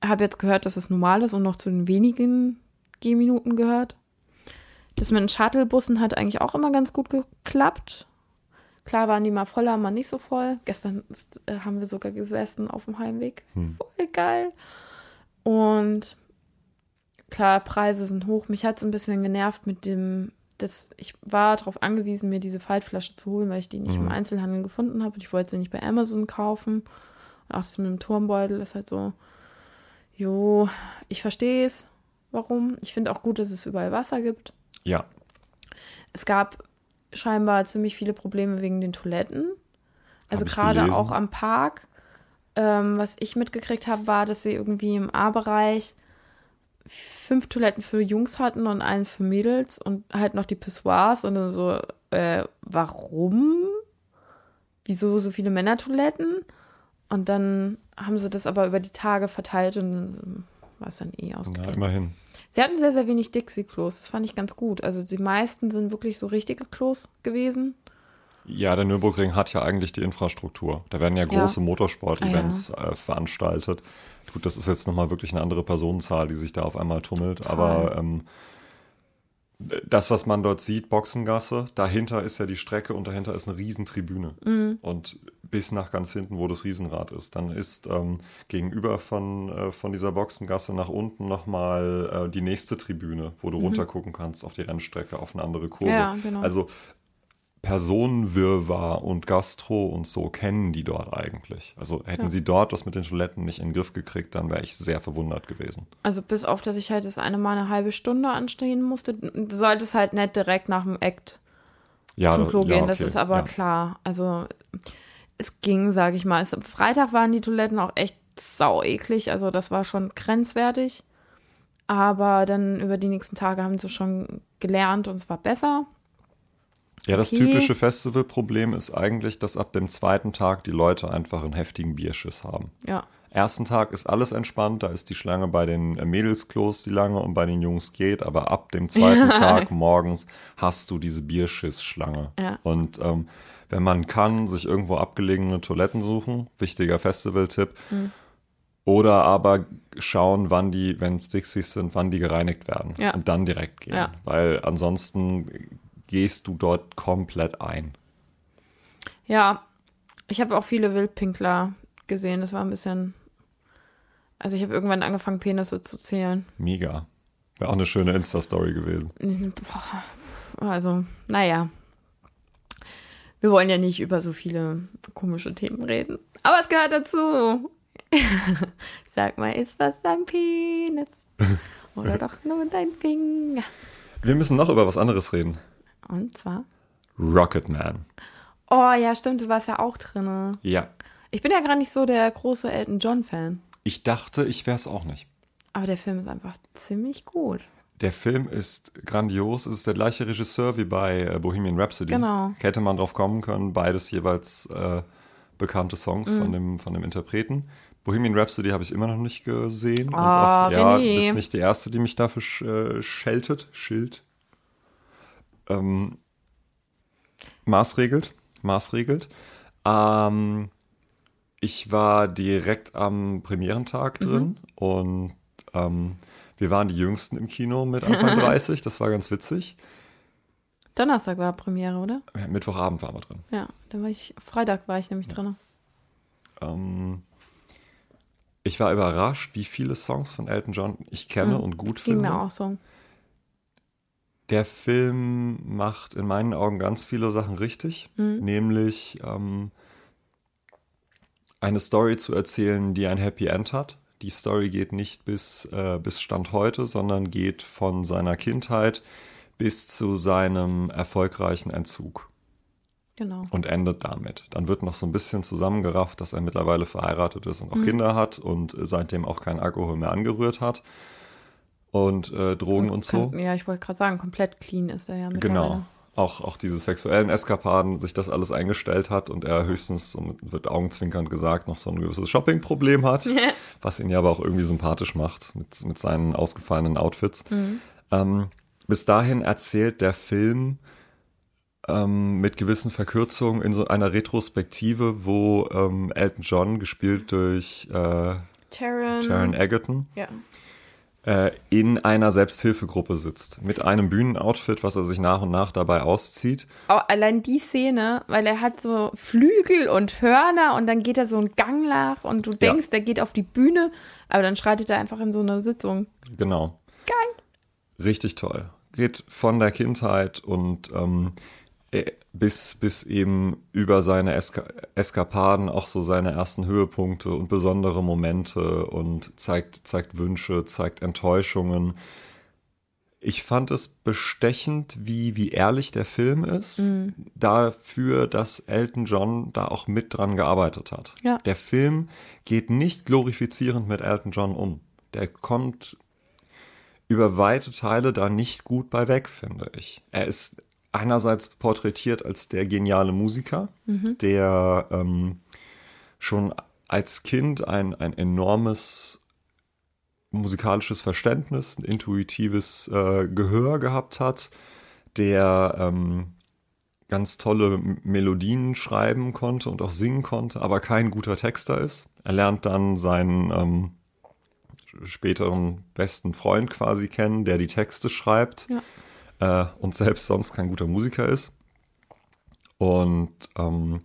Habe jetzt gehört, dass es normal ist und noch zu den wenigen Gehminuten gehört. Das mit den Shuttlebussen hat eigentlich auch immer ganz gut geklappt. Klar waren die mal voller, mal nicht so voll. Gestern äh, haben wir sogar gesessen auf dem Heimweg. Voll geil. Und klar, Preise sind hoch. Mich hat es ein bisschen genervt mit dem, das, ich war darauf angewiesen, mir diese Faltflasche zu holen, weil ich die nicht im Einzelhandel gefunden habe. Und ich wollte sie nicht bei Amazon kaufen. Und auch das mit dem Turmbeutel ist halt so, jo, ich verstehe es, warum. Ich finde auch gut, dass es überall Wasser gibt. Ja, Es gab scheinbar ziemlich viele Probleme wegen den Toiletten. Also gerade auch am Park. Ähm, was ich mitgekriegt habe, war, dass sie irgendwie im A-Bereich fünf Toiletten für Jungs hatten und einen für Mädels und halt noch die Pissoirs und dann so, äh, warum? Wieso so viele Männertoiletten? Und dann haben sie das aber über die Tage verteilt und dann war es dann eh na, ausgeglichen. immerhin. Sie hatten sehr, sehr wenig Dixie-Klos. Das fand ich ganz gut. Also die meisten sind wirklich so richtige Klos gewesen. Ja, der Nürburgring hat ja eigentlich die Infrastruktur. Da werden ja Ja. große Motorsport-Events äh, veranstaltet. Gut, das ist jetzt nochmal wirklich eine andere Personenzahl, die sich da auf einmal tummelt. Aber ähm, das, was man dort sieht, Boxengasse, dahinter ist ja die Strecke und dahinter ist eine Riesentribüne. Und bis nach ganz hinten, wo das Riesenrad ist. Dann ist ähm, gegenüber von, äh, von dieser Boxengasse nach unten nochmal äh, die nächste Tribüne, wo du runtergucken kannst auf die Rennstrecke, auf eine andere Kurve. Ja, genau. Also Personenwirrwarr und Gastro und so kennen die dort eigentlich. Also hätten Ja. sie dort das mit den Toiletten nicht in den Griff gekriegt, dann wäre ich sehr verwundert gewesen. Also bis auf, dass ich halt das eine Mal eine halbe Stunde anstehen musste. Du solltest halt nicht direkt nach dem Act Ja, zum da- Klo ja, gehen. Das okay, ist aber klar. Also es ging, sage ich mal. Es, Freitag waren die Toiletten auch echt sau eklig. Also das war schon grenzwertig. Aber dann über die nächsten Tage haben sie schon gelernt und es war besser. Ja, das Okay. typische Festivalproblem ist eigentlich, dass ab dem zweiten Tag die Leute einfach einen heftigen Bierschiss haben. Ja. Ersten Tag ist alles entspannt, da ist die Schlange bei den äh, Mädelsklos die lange und bei den Jungs geht, aber ab dem zweiten Tag morgens hast du diese Bierschiss-Schlange. Ja. Und ähm, wenn man kann, sich irgendwo abgelegene Toiletten suchen, wichtiger Festival-Tipp. Mhm. Oder aber schauen, wann die, wenn es Dixies sind, wann die gereinigt werden. Ja. Und dann direkt gehen. Ja. Weil ansonsten gehst du dort komplett ein. Ja, ich habe auch viele Wildpinkler gesehen. Das war ein bisschen. Also ich habe irgendwann angefangen, Penisse zu zählen. Mega. Wäre auch eine schöne Insta-Story gewesen. Also, naja. Wir wollen ja nicht über so viele komische Themen reden. Aber es gehört dazu. Sag mal, ist das dein Penis? Oder doch nur dein Finger? Wir müssen noch über was anderes reden. Und zwar. Rocketman. Oh ja, stimmt, du warst ja auch drin. Ja. Ich bin ja gar nicht so der große Elton John-Fan. Ich dachte, ich wäre es auch nicht. Aber der Film ist einfach ziemlich gut. Der Film ist grandios. Es ist der gleiche Regisseur wie bei äh, Bohemian Rhapsody. Genau. Hätte man drauf kommen können, beides jeweils äh, bekannte Songs Mhm. von, dem, von dem Interpreten. Bohemian Rhapsody habe ich immer noch nicht gesehen. Und Ah, auch, ja, René. bist nicht die erste, die mich dafür sch, äh, scheltet, schilt. Ähm, maßregelt. Maßregelt. Ähm, ich war direkt am Premierentag Mhm. drin und ähm, wir waren die Jüngsten im Kino mit Anfang 30. Das war ganz witzig. Donnerstag war Premiere, oder? Ja, Mittwochabend waren wir drin. Ja, da war ich, Freitag war ich nämlich drin. Ähm, ich war überrascht, wie viele Songs von Elton John ich kenne und gut Mhm. Ging finde. mir auch so. Der Film macht in meinen Augen ganz viele Sachen richtig, Mhm. nämlich ähm, eine Story zu erzählen, die ein Happy End hat, Die Story geht nicht bis, äh, bis Stand heute, sondern geht von seiner Kindheit bis zu seinem erfolgreichen Entzug Genau. und endet damit. Dann wird noch so ein bisschen zusammengerafft, dass er mittlerweile verheiratet ist und auch Kinder hat und seitdem auch kein Alkohol mehr angerührt hat und äh, Drogen und so. Kann, ja, ich wollte gerade sagen, komplett clean ist er ja. Genau. Auch, auch diese sexuellen Eskapaden, sich das alles eingestellt hat und er höchstens, und wird augenzwinkernd gesagt, noch so ein gewisses Shopping-Problem hat, was ihn ja aber auch irgendwie sympathisch macht mit, mit seinen ausgefallenen Outfits. Ähm, bis dahin erzählt der Film ähm, mit gewissen Verkürzungen in so einer Retrospektive, wo ähm, Elton John, gespielt durch äh, Taron. Taron Egerton, Ja. Äh, in einer Selbsthilfegruppe sitzt. Mit einem Bühnenoutfit, was er sich nach und nach dabei auszieht. Auch allein die Szene, weil er hat so Flügel und Hörner und dann geht er so einen Gang nach und du denkst, der geht auf die Bühne, aber dann schreitet er einfach in so eine Sitzung. Genau. Geil. Richtig toll. Geht von der Kindheit und ähm, äh, bis, bis eben über seine Eska Eskapaden auch so seine ersten Höhepunkte und besondere Momente und zeigt, zeigt Wünsche, zeigt Enttäuschungen. Ich fand es bestechend, wie, wie ehrlich der Film ist, dafür, dass Elton John da auch mit dran gearbeitet hat. Ja. Der Film geht nicht glorifizierend mit Elton John um. Der kommt über weite Teile da nicht gut bei weg, finde ich. Er ist einerseits porträtiert als der geniale Musiker, der ähm, schon als Kind ein, ein enormes musikalisches Verständnis, ein intuitives äh, Gehör gehabt hat, der ähm, ganz tolle Melodien schreiben konnte und auch singen konnte, aber kein guter Texter ist. Er lernt dann seinen ähm, späteren besten Freund quasi kennen, der die Texte schreibt äh, und selbst sonst kein guter Musiker ist. Und ähm,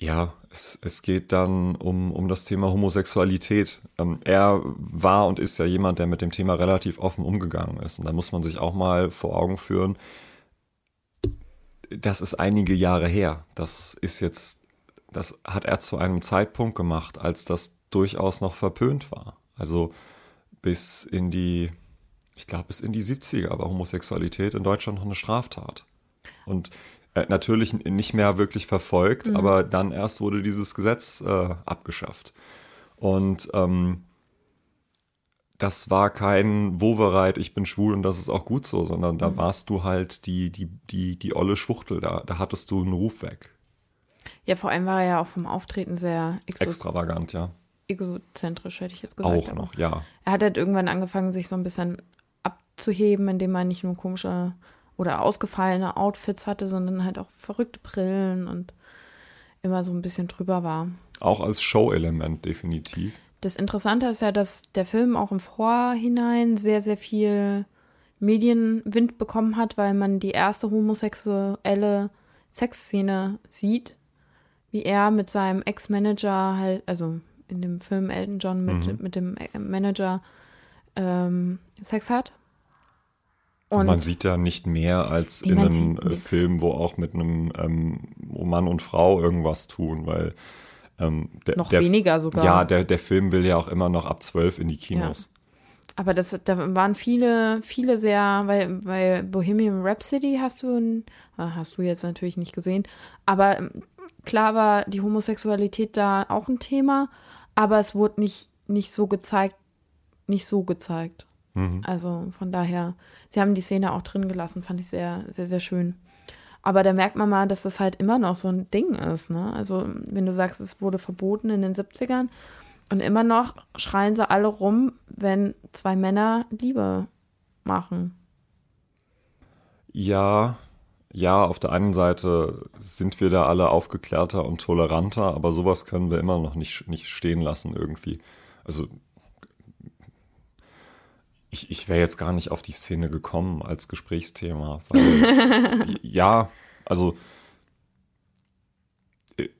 ja, es, es geht dann um, um das Thema Homosexualität. Ähm, er war und ist ja jemand, der mit dem Thema relativ offen umgegangen ist. Und da muss man sich auch mal vor Augen führen, das ist einige Jahre her. Das ist jetzt, das hat er zu einem Zeitpunkt gemacht, als das durchaus noch verpönt war. Also bis in die, ich glaube, bis in die 70er war Homosexualität in Deutschland noch eine Straftat. Und äh, natürlich nicht mehr wirklich verfolgt, aber dann erst wurde dieses Gesetz äh, abgeschafft. Und ähm, das war kein Wovereit, ich bin schwul und das ist auch gut so, sondern da warst du halt die, die, die, die olle Schwuchtel, da, da hattest du einen Ruf weg. Ja, vor allem war er ja auch vom Auftreten sehr Extravagant, ja. egozentrisch, hätte ich jetzt gesagt. Auch noch, ja. Er hat halt irgendwann angefangen, sich so ein bisschen abzuheben, indem er nicht nur komische oder ausgefallene Outfits hatte, sondern halt auch verrückte Brillen und immer so ein bisschen drüber war. Auch als Show-Element definitiv. Das Interessante ist ja, dass der Film auch im Vorhinein sehr, sehr viel Medienwind bekommen hat, weil man die erste homosexuelle Sexszene sieht, wie er mit seinem Ex-Manager halt, also in dem Film Elton John mit, mit dem Manager ähm, Sex hat. Und man sieht ja nicht mehr als in einem äh. Film, wo auch mit einem ähm, Mann und Frau irgendwas tun, weil ähm, der, Noch der, weniger sogar. Ja, der, der Film will ja auch immer noch ab zwölf in die Kinos. Aber das, da waren viele, viele sehr, weil bei Bohemian Rhapsody hast du, ein, ah, hast du jetzt natürlich nicht gesehen, aber ähm, klar war die Homosexualität da auch ein Thema, aber es wurde nicht, nicht so gezeigt, nicht so gezeigt. Also von daher, sie haben die Szene auch drin gelassen, fand ich sehr, sehr, sehr schön. Aber da merkt man mal, dass das halt immer noch so ein Ding ist, ne? Also, wenn du sagst, es wurde verboten in den 70ern und immer noch schreien sie alle rum, wenn zwei Männer Liebe machen. Ja, ja, auf der einen Seite sind wir da alle aufgeklärter und toleranter, aber sowas können wir immer noch nicht, nicht stehen lassen irgendwie. Also ich, ich wäre jetzt gar nicht auf die Szene gekommen als Gesprächsthema, weil ja, also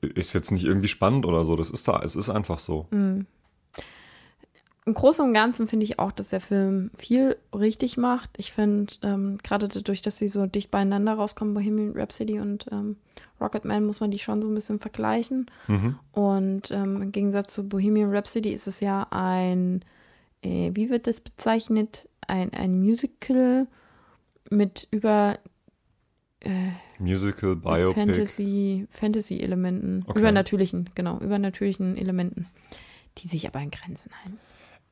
ist jetzt nicht irgendwie spannend oder so, das ist da, es ist einfach so. Im Großen und Ganzen finde ich auch, dass der Film viel richtig macht. Ich finde, ähm, gerade dadurch, dass sie so dicht beieinander rauskommen, Bohemian Rhapsody und ähm, Rocketman muss man die schon so ein bisschen vergleichen. Mhm. Und ähm, im Gegensatz zu Bohemian Rhapsody ist es ja ein, äh, wie wird das bezeichnet? Ein, ein Musical mit über äh, Musical, Biopic. Fantasy, Fantasy-Elementen. Okay. Übernatürlichen, genau, übernatürlichen Elementen, die sich aber in Grenzen halten.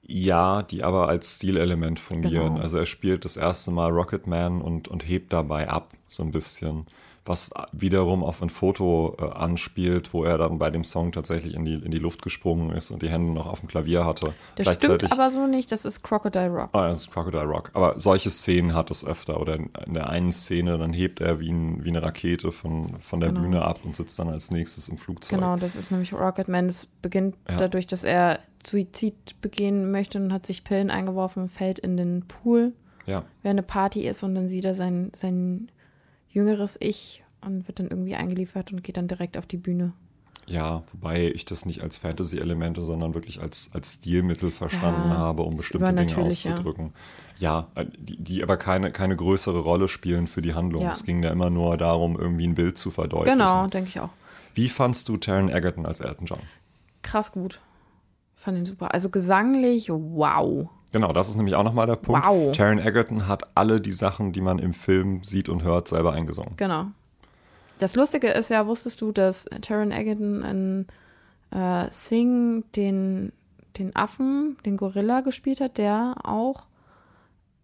Ja, die aber als Stilelement fungieren. Genau. Also er spielt das erste Mal Rocketman und, und hebt dabei ab, so ein bisschen. Was wiederum auf ein Foto äh, anspielt, wo er dann bei dem Song tatsächlich in die, in die Luft gesprungen ist und die Hände noch auf dem Klavier hatte. Das stimmt aber so nicht, das ist Crocodile Rock. Ah, das ist Crocodile Rock. Aber solche Szenen hat es öfter. Oder in, in der einen Szene, dann hebt er wie, ein, wie eine Rakete von, von der Genau. Bühne ab und sitzt dann als nächstes im Flugzeug. Genau, das ist nämlich Rocketman. Das beginnt Ja. dadurch, dass er Suizid begehen möchte und hat sich Pillen eingeworfen und fällt in den Pool, Ja. während eine Party ist und dann sieht er sein, sein jüngeres Ich und wird dann irgendwie eingeliefert und geht dann direkt auf die Bühne. Ja, wobei ich das nicht als Fantasy-Elemente, sondern wirklich als, als Stilmittel verstanden Ja, habe, um bestimmte Dinge übernatürlich, ja. auszudrücken. Ja, äh, die, die aber keine, keine größere Rolle spielen für die Handlung. Ja. Es ging ja immer nur darum, irgendwie ein Bild zu verdeutlichen. Genau, denke ich auch. Wie fandst du Taron Egerton als Elton John? Krass gut. Fand ihn super. Also gesanglich, wow. Genau, das ist nämlich auch nochmal der Punkt. Wow. Taron Egerton hat alle die Sachen, die man im Film sieht und hört, selber eingesungen. Genau. Das Lustige ist ja, wusstest du, dass Taron Egerton in äh, Sing den, den Affen, den Gorilla gespielt hat, der auch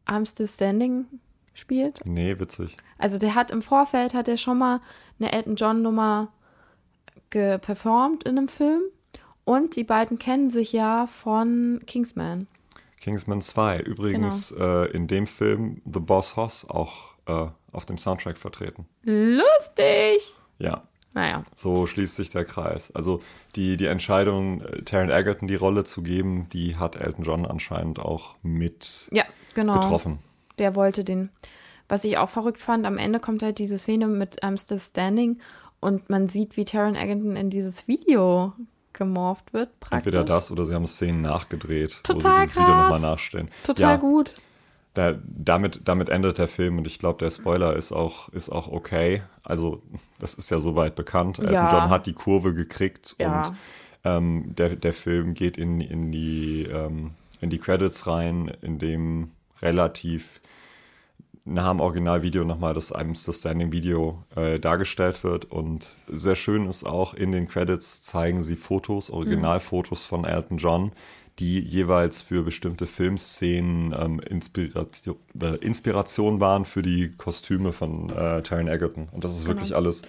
I'm Still Standing spielt? Nee, witzig. Also der hat im Vorfeld, hat er schon mal eine Elton John Nummer geperformt in einem Film und die beiden kennen sich ja von Kingsman. Kingsman 2. Übrigens Genau. äh, in dem Film The Boss Hoss auch äh, auf dem Soundtrack vertreten. Lustig! Ja, Naja, so schließt sich der Kreis. Also die, die Entscheidung, äh, Taron Egerton die Rolle zu geben, die hat Elton John anscheinend auch mit ja, genau. getroffen. der wollte den. Was ich auch verrückt fand, am Ende kommt halt diese Szene mit I'm Still Standing und man sieht, wie Taron Egerton in dieses Video gemorpht wird. Praktisch. Entweder das oder sie haben Szenen nachgedreht, wo Total sie dieses Video krass. nochmal nachstellen. Total ja, gut. Da, damit, damit endet der Film und ich glaube, der Spoiler ist auch, ist auch okay. Also, das ist ja soweit bekannt. Elton Ja. John hat die Kurve gekriegt Ja. und ähm, der, der Film geht in, in, die, ähm, in die Credits rein, in dem relativ nah am Originalvideo nochmal das I'm Still Standing Video äh, dargestellt wird. Und sehr schön ist auch, in den Credits zeigen sie Fotos, Originalfotos von Elton John, die jeweils für bestimmte Filmszenen ähm, Inspiration, äh, Inspiration waren für die Kostüme von äh, Taron Egerton. Und das ist wirklich alles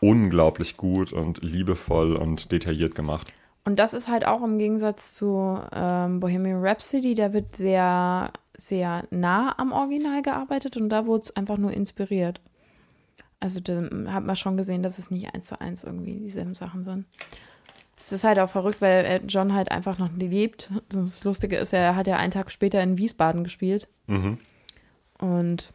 unglaublich gut und liebevoll und detailliert gemacht. Und das ist halt auch im Gegensatz zu ähm, Bohemian Rhapsody, da wird sehr, sehr nah am Original gearbeitet und da wurde es einfach nur inspiriert. Also da hat man schon gesehen, dass es nicht eins zu eins irgendwie dieselben Sachen sind. Es ist halt auch verrückt, weil Elton John halt einfach noch nie lebt. Das Lustige ist, er hat ja einen Tag später in Wiesbaden gespielt. Mhm. Und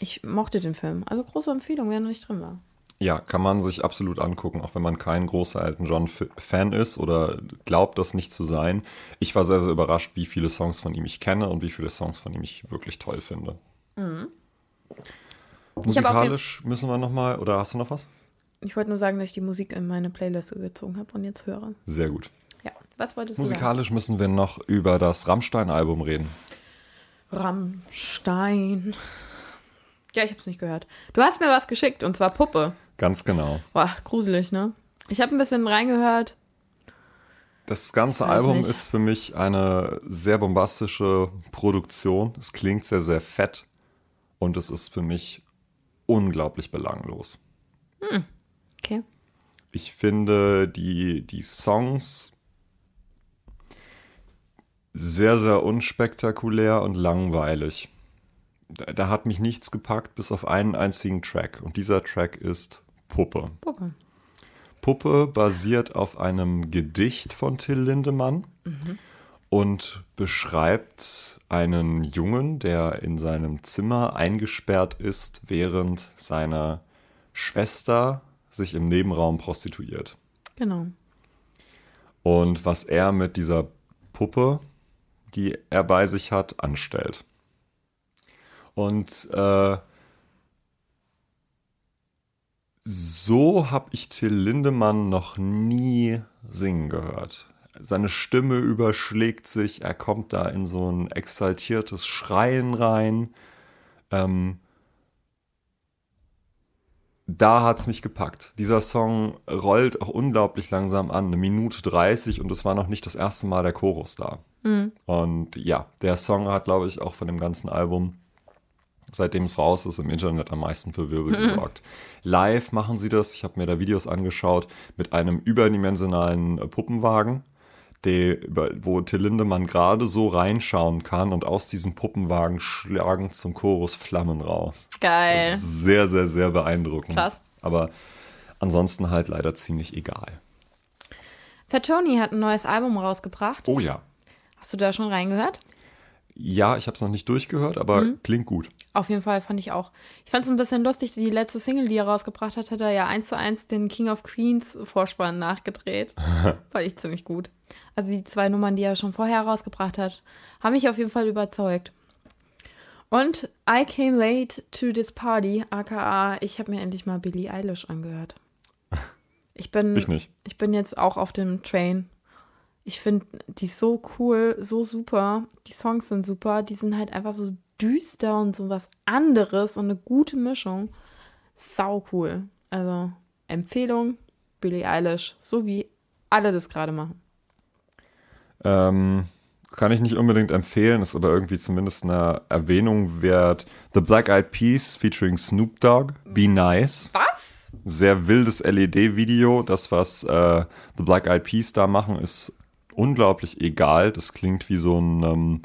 ich mochte den Film. Also große Empfehlung, wer noch nicht drin war. Ja, kann man sich absolut angucken, auch wenn man kein großer Elton John-Fan ist oder glaubt, das nicht zu sein. Ich war sehr, sehr überrascht, wie viele Songs von ihm ich kenne und wie viele Songs von ihm ich wirklich toll finde. Musikalisch müssen wir nochmal, oder hast du noch was? Ich wollte nur sagen, dass ich die Musik in meine Playliste gezogen habe und jetzt höre. Sehr gut. Ja, was wolltest du sagen? Musikalisch müssen wir noch über das Rammstein-Album reden. Rammstein. Ja, ich hab's nicht gehört. Du hast mir was geschickt und zwar Puppe. Ganz genau. Boah, gruselig, ne? Ich habe ein bisschen reingehört. Das ganze Album nicht. ist für mich eine sehr bombastische Produktion. Es klingt sehr, sehr fett und es ist für mich unglaublich belanglos. Okay. Ich finde die, die Songs sehr, sehr unspektakulär und langweilig. Da, da hat mich nichts gepackt, bis auf einen einzigen Track. Und dieser Track ist Puppe. Puppe. Puppe basiert auf einem Gedicht von Till Lindemann und beschreibt einen Jungen, der in seinem Zimmer eingesperrt ist, während seine Schwester sich im Nebenraum prostituiert. Genau. Und was er mit dieser Puppe, die er bei sich hat, anstellt. Und äh, So habe ich Till Lindemann noch nie singen gehört. Seine Stimme überschlägt sich, er kommt da in so ein exaltiertes Schreien rein. Ähm, da hat es mich gepackt. Dieser Song rollt auch unglaublich langsam an, eine Minute 30 und es war noch nicht das erste Mal der Chorus da. Mhm. Und ja, der Song hat, glaube ich, auch von dem ganzen Album, seitdem es raus ist, im Internet am meisten für Wirbel mhm. gesorgt. Live machen sie das, ich habe mir da Videos angeschaut, mit einem überdimensionalen Puppenwagen die, wo Till Lindemann gerade so reinschauen kann und aus diesem Puppenwagen schlagen zum Chorus Flammen raus. Geil. sehr, sehr, sehr beeindruckend. Krass. Aber ansonsten halt leider ziemlich egal. Fat Tony hat ein neues Album rausgebracht. Oh ja. Hast du da schon reingehört? Ja, ich habe es noch nicht durchgehört, aber mhm. klingt gut. Auf jeden Fall fand ich auch. Ich fand es ein bisschen lustig, die letzte Single, die er rausgebracht hat, hat er ja eins zu eins den King of Queens Vorspann nachgedreht. fand ich ziemlich gut. Also die zwei Nummern, die er schon vorher rausgebracht hat, haben mich auf jeden Fall überzeugt. Und I Came Late to This Party, aka ich habe mir endlich mal Billie Eilish angehört. Ich bin, ich nicht. Ich bin jetzt auch auf dem Train ich finde die so cool, so super. Die Songs sind super. Die sind halt einfach so düster und so was anderes und eine gute Mischung. Sau cool. Also Empfehlung, Billie Eilish, so wie alle das gerade machen. Ähm, kann ich nicht unbedingt empfehlen, ist aber irgendwie zumindest eine Erwähnung wert. The Black Eyed Peas featuring Snoop Dogg, Be Nice. Was? Sehr wildes LED-Video. Das, was äh, The Black Eyed Peas da machen, ist unglaublich egal. Das klingt wie so ein, ähm,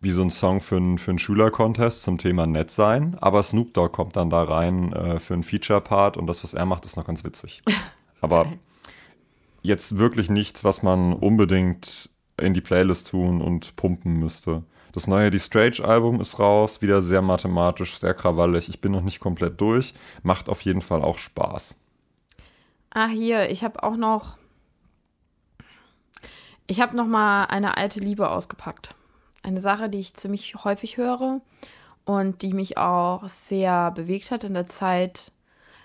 wie so ein Song für, ein, für einen Schüler-Contest zum Thema nett sein. Aber Snoop Dogg kommt dann da rein äh, für einen Feature-Part und das, was er macht, ist noch ganz witzig. Aber jetzt wirklich nichts, was man unbedingt in die Playlist tun und pumpen müsste. Das neue Die Strange-Album ist raus, wieder sehr mathematisch, sehr krawallig. Ich bin noch nicht komplett durch, macht auf jeden Fall auch Spaß. Ah, hier, ich habe auch noch ich habe noch mal eine alte Liebe ausgepackt. Eine Sache, die ich ziemlich häufig höre und die mich auch sehr bewegt hat in der Zeit.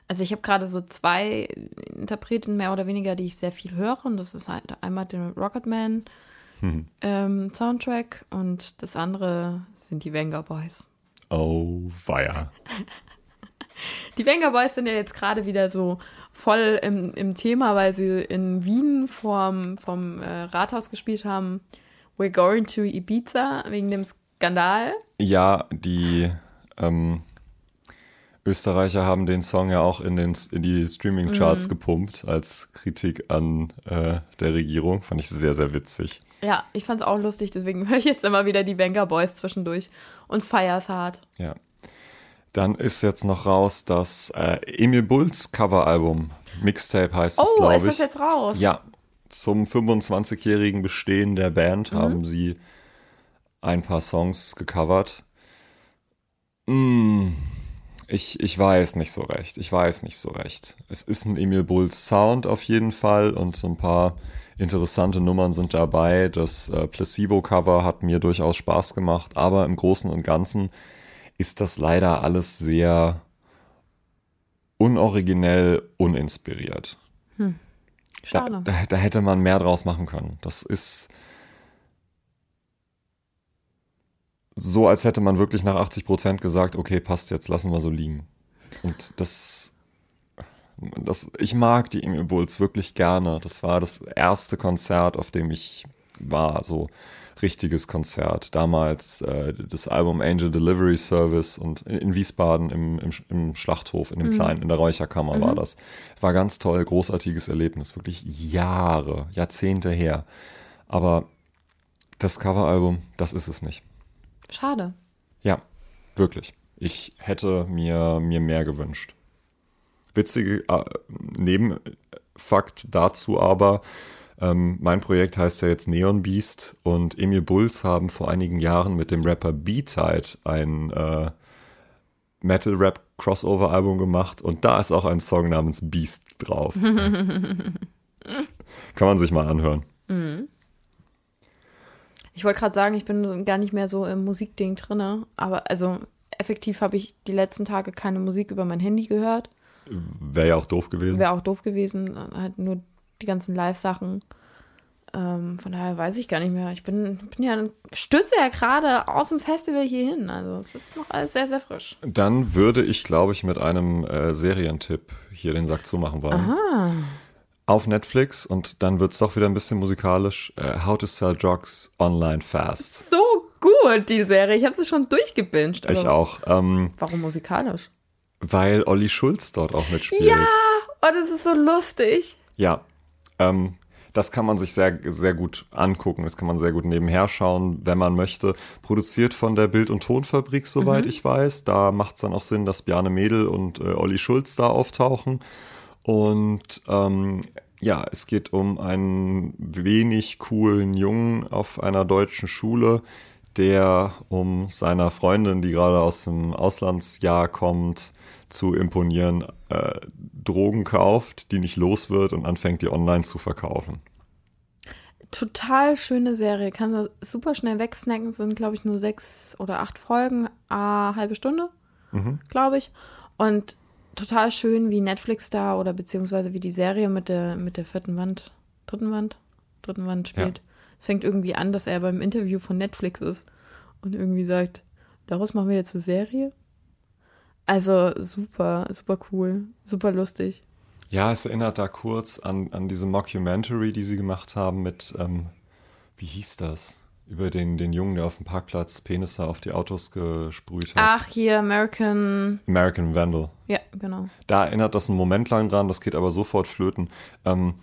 Also ich habe gerade so zwei Interpreten mehr oder weniger, die ich sehr viel höre. Und das ist halt einmal den Rocketman hm. ähm, Soundtrack und das andere sind die Venga Boys. Oh, weia. Die Venga Boys sind ja jetzt gerade wieder so voll im, im Thema, weil sie in Wien vom, vom äh, Rathaus gespielt haben. We're going to Ibiza wegen dem Skandal. Ja, die ähm, Österreicher haben den Song ja auch in, den, in die Streaming-Charts mhm. gepumpt als Kritik an äh, der Regierung. Fand ich sehr, sehr witzig. Ja, ich fand es auch lustig, deswegen höre ich jetzt immer wieder die Venga Boys zwischendurch und feier's hart. Ja, dann ist jetzt noch raus das äh, Emil Bulls Coveralbum. Mixtape heißt es, glaube ich. Oh, ist das jetzt raus? Ja. Zum 25-jährigen Bestehen der Band mhm. haben sie ein paar Songs gecovert. Mm, ich, ich weiß nicht so recht. Ich weiß nicht so recht. Es ist ein Emil Bulls Sound auf jeden Fall und so ein paar interessante Nummern sind dabei. Das äh, Placebo-Cover hat mir durchaus Spaß gemacht, aber im Großen und Ganzen ist das leider alles sehr unoriginell, uninspiriert. Hm. Schade. Da, da, da, hätte man mehr draus machen können. Das ist so, als hätte man wirklich nach 80 Prozent gesagt, okay, passt jetzt, lassen wir so liegen. Und das, das, ich mag die Emil Bulls wirklich gerne. Das war das erste Konzert, auf dem ich war, so richtiges Konzert. Damals äh, das Album Angel Delivery Service und in, in Wiesbaden im, im, im, Schlachthof, in dem mhm. kleinen, in der Räucherkammer mhm. war das. War ganz toll, großartiges Erlebnis, wirklich Jahre, Jahrzehnte her. Aber das Coveralbum, das ist es nicht. Schade. Ja, wirklich. Ich hätte mir, mir mehr gewünscht. Witzige äh, Nebenfakt dazu aber, ähm, mein Projekt heißt ja jetzt Neon Beast und Emil Bulls haben vor einigen Jahren mit dem Rapper B-Tide ein äh, Metal-Rap-Crossover-Album gemacht und da ist auch ein Song namens Beast drauf. Kann man sich mal anhören. Mhm. Ich wollte gerade sagen, ich bin gar nicht mehr so im Musikding drin, aber also effektiv habe ich die letzten Tage keine Musik über mein Handy gehört. Wäre ja auch doof gewesen. Wäre auch doof gewesen, halt nur die ganzen Live-Sachen. Ähm, von daher weiß ich gar nicht mehr. Ich bin, bin ja, stürze ja gerade aus dem Festival hier hin. Also es ist noch alles sehr, sehr frisch. Dann würde ich, glaube ich, mit einem äh, Serientipp hier den Sack zumachen wollen. Aha. Auf Netflix und dann wird es doch wieder ein bisschen musikalisch. Äh, How to Sell Drugs Online Fast. So gut, die Serie. Ich habe sie schon durchgebinged. Ich auch. Ähm, Warum musikalisch? weil Olli Schulz dort auch mitspielt. Ja, oh, das ist so lustig. Ja, ähm, das kann man sich sehr, sehr gut angucken. Das kann man sehr gut nebenher schauen, wenn man möchte. Produziert von der Bild- und Tonfabrik, soweit ich weiß. Da macht es dann auch Sinn, dass Bjarne Mädel und äh, Olli Schulz da auftauchen. Und ähm, ja, es geht um einen wenig coolen Jungen auf einer deutschen Schule, der um seiner Freundin, die gerade aus dem Auslandsjahr kommt, zu imponieren, äh, Drogen kauft, die nicht los wird und anfängt, die online zu verkaufen. Total schöne Serie. Kann super schnell wegsnacken. Sind, glaube ich, nur sechs oder acht Folgen, a halbe Stunde, glaube ich. Und total schön, wie Netflix da oder beziehungsweise wie die Serie mit der, mit der vierten Wand, dritten Wand, dritten Wand spielt. Fängt irgendwie an, dass er beim Interview von Netflix ist und irgendwie sagt, daraus machen wir jetzt eine Serie. Also super, super cool, super lustig. Ja, es erinnert da kurz an, an diese Mockumentary, die sie gemacht haben mit, ähm, wie hieß das? Über den, den Jungen, der auf dem Parkplatz Penisse auf die Autos gesprüht hat. Ach, hier American. American Vandal. Ja, genau. Da erinnert das einen Moment lang dran, das geht aber sofort flöten. Ähm,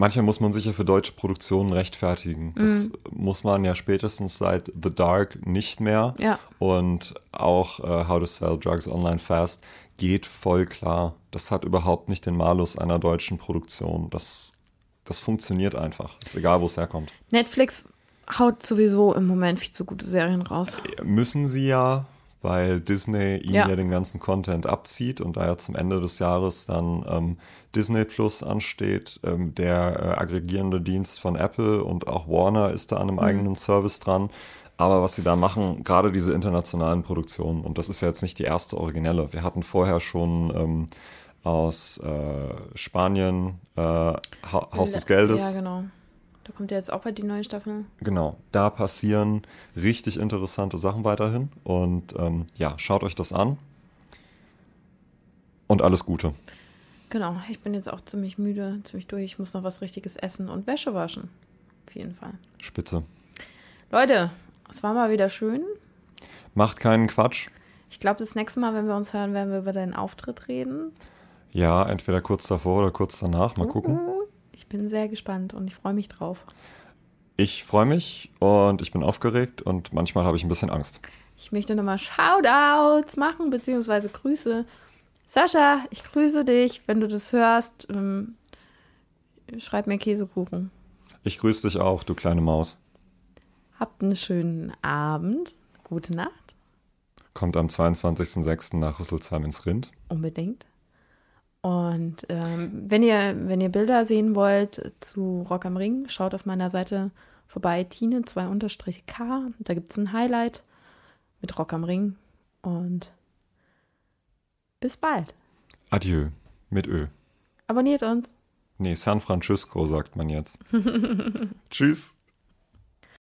manchmal muss man sich ja für deutsche Produktionen rechtfertigen. Das muss man ja spätestens seit The Dark nicht mehr. Ja. Und auch äh, How to Sell Drugs Online Fast geht voll klar. Das hat überhaupt nicht den Malus einer deutschen Produktion. Das, das funktioniert einfach. Ist egal, wo es herkommt. Netflix haut sowieso im Moment viel zu gute Serien raus. Müssen sie ja, weil Disney ihnen ja. Ja. den ganzen Content abzieht und da ja zum Ende des Jahres dann ähm, Disney Plus ansteht, ähm, der äh, aggregierende Dienst von Apple und auch Warner ist da an einem eigenen Service dran. Aber was sie da machen, gerade diese internationalen Produktionen, und das ist ja jetzt nicht die erste originelle. Wir hatten vorher schon ähm, aus äh, Spanien äh, ha Haus des Geldes. Ja, genau. Da kommt ja jetzt auch bald die neue Staffel. Genau, da passieren richtig interessante Sachen weiterhin. Und ähm, ja, schaut euch das an. Und alles Gute. Genau, ich bin jetzt auch ziemlich müde, ziemlich durch. Ich muss noch was Richtiges essen und Wäsche waschen. Auf jeden Fall. Spitze. Leute, es war mal wieder schön. Macht keinen Quatsch. Ich glaube, das nächste Mal, wenn wir uns hören, werden wir über deinen Auftritt reden. Ja, entweder kurz davor oder kurz danach. Mal gucken. Ich bin sehr gespannt und ich freue mich drauf. Ich freue mich und ich bin aufgeregt und manchmal habe ich ein bisschen Angst. Ich möchte nochmal Shoutouts machen, beziehungsweise Grüße. Sascha, ich grüße dich, wenn du das hörst. Ähm, schreib mir Käsekuchen. Ich grüße dich auch, du kleine Maus. Habt einen schönen Abend. Gute Nacht. Kommt am 22.06. nach Rüsselsheim ins Rind. Unbedingt. Und ähm, wenn, ihr, wenn ihr Bilder sehen wollt zu Rock am Ring, schaut auf meiner Seite vorbei, Tine 2-K. Da gibt es ein Highlight mit Rock am Ring. Und bis bald. Adieu. Mit Ö. Abonniert uns. Nee, San Francisco sagt man jetzt. Tschüss.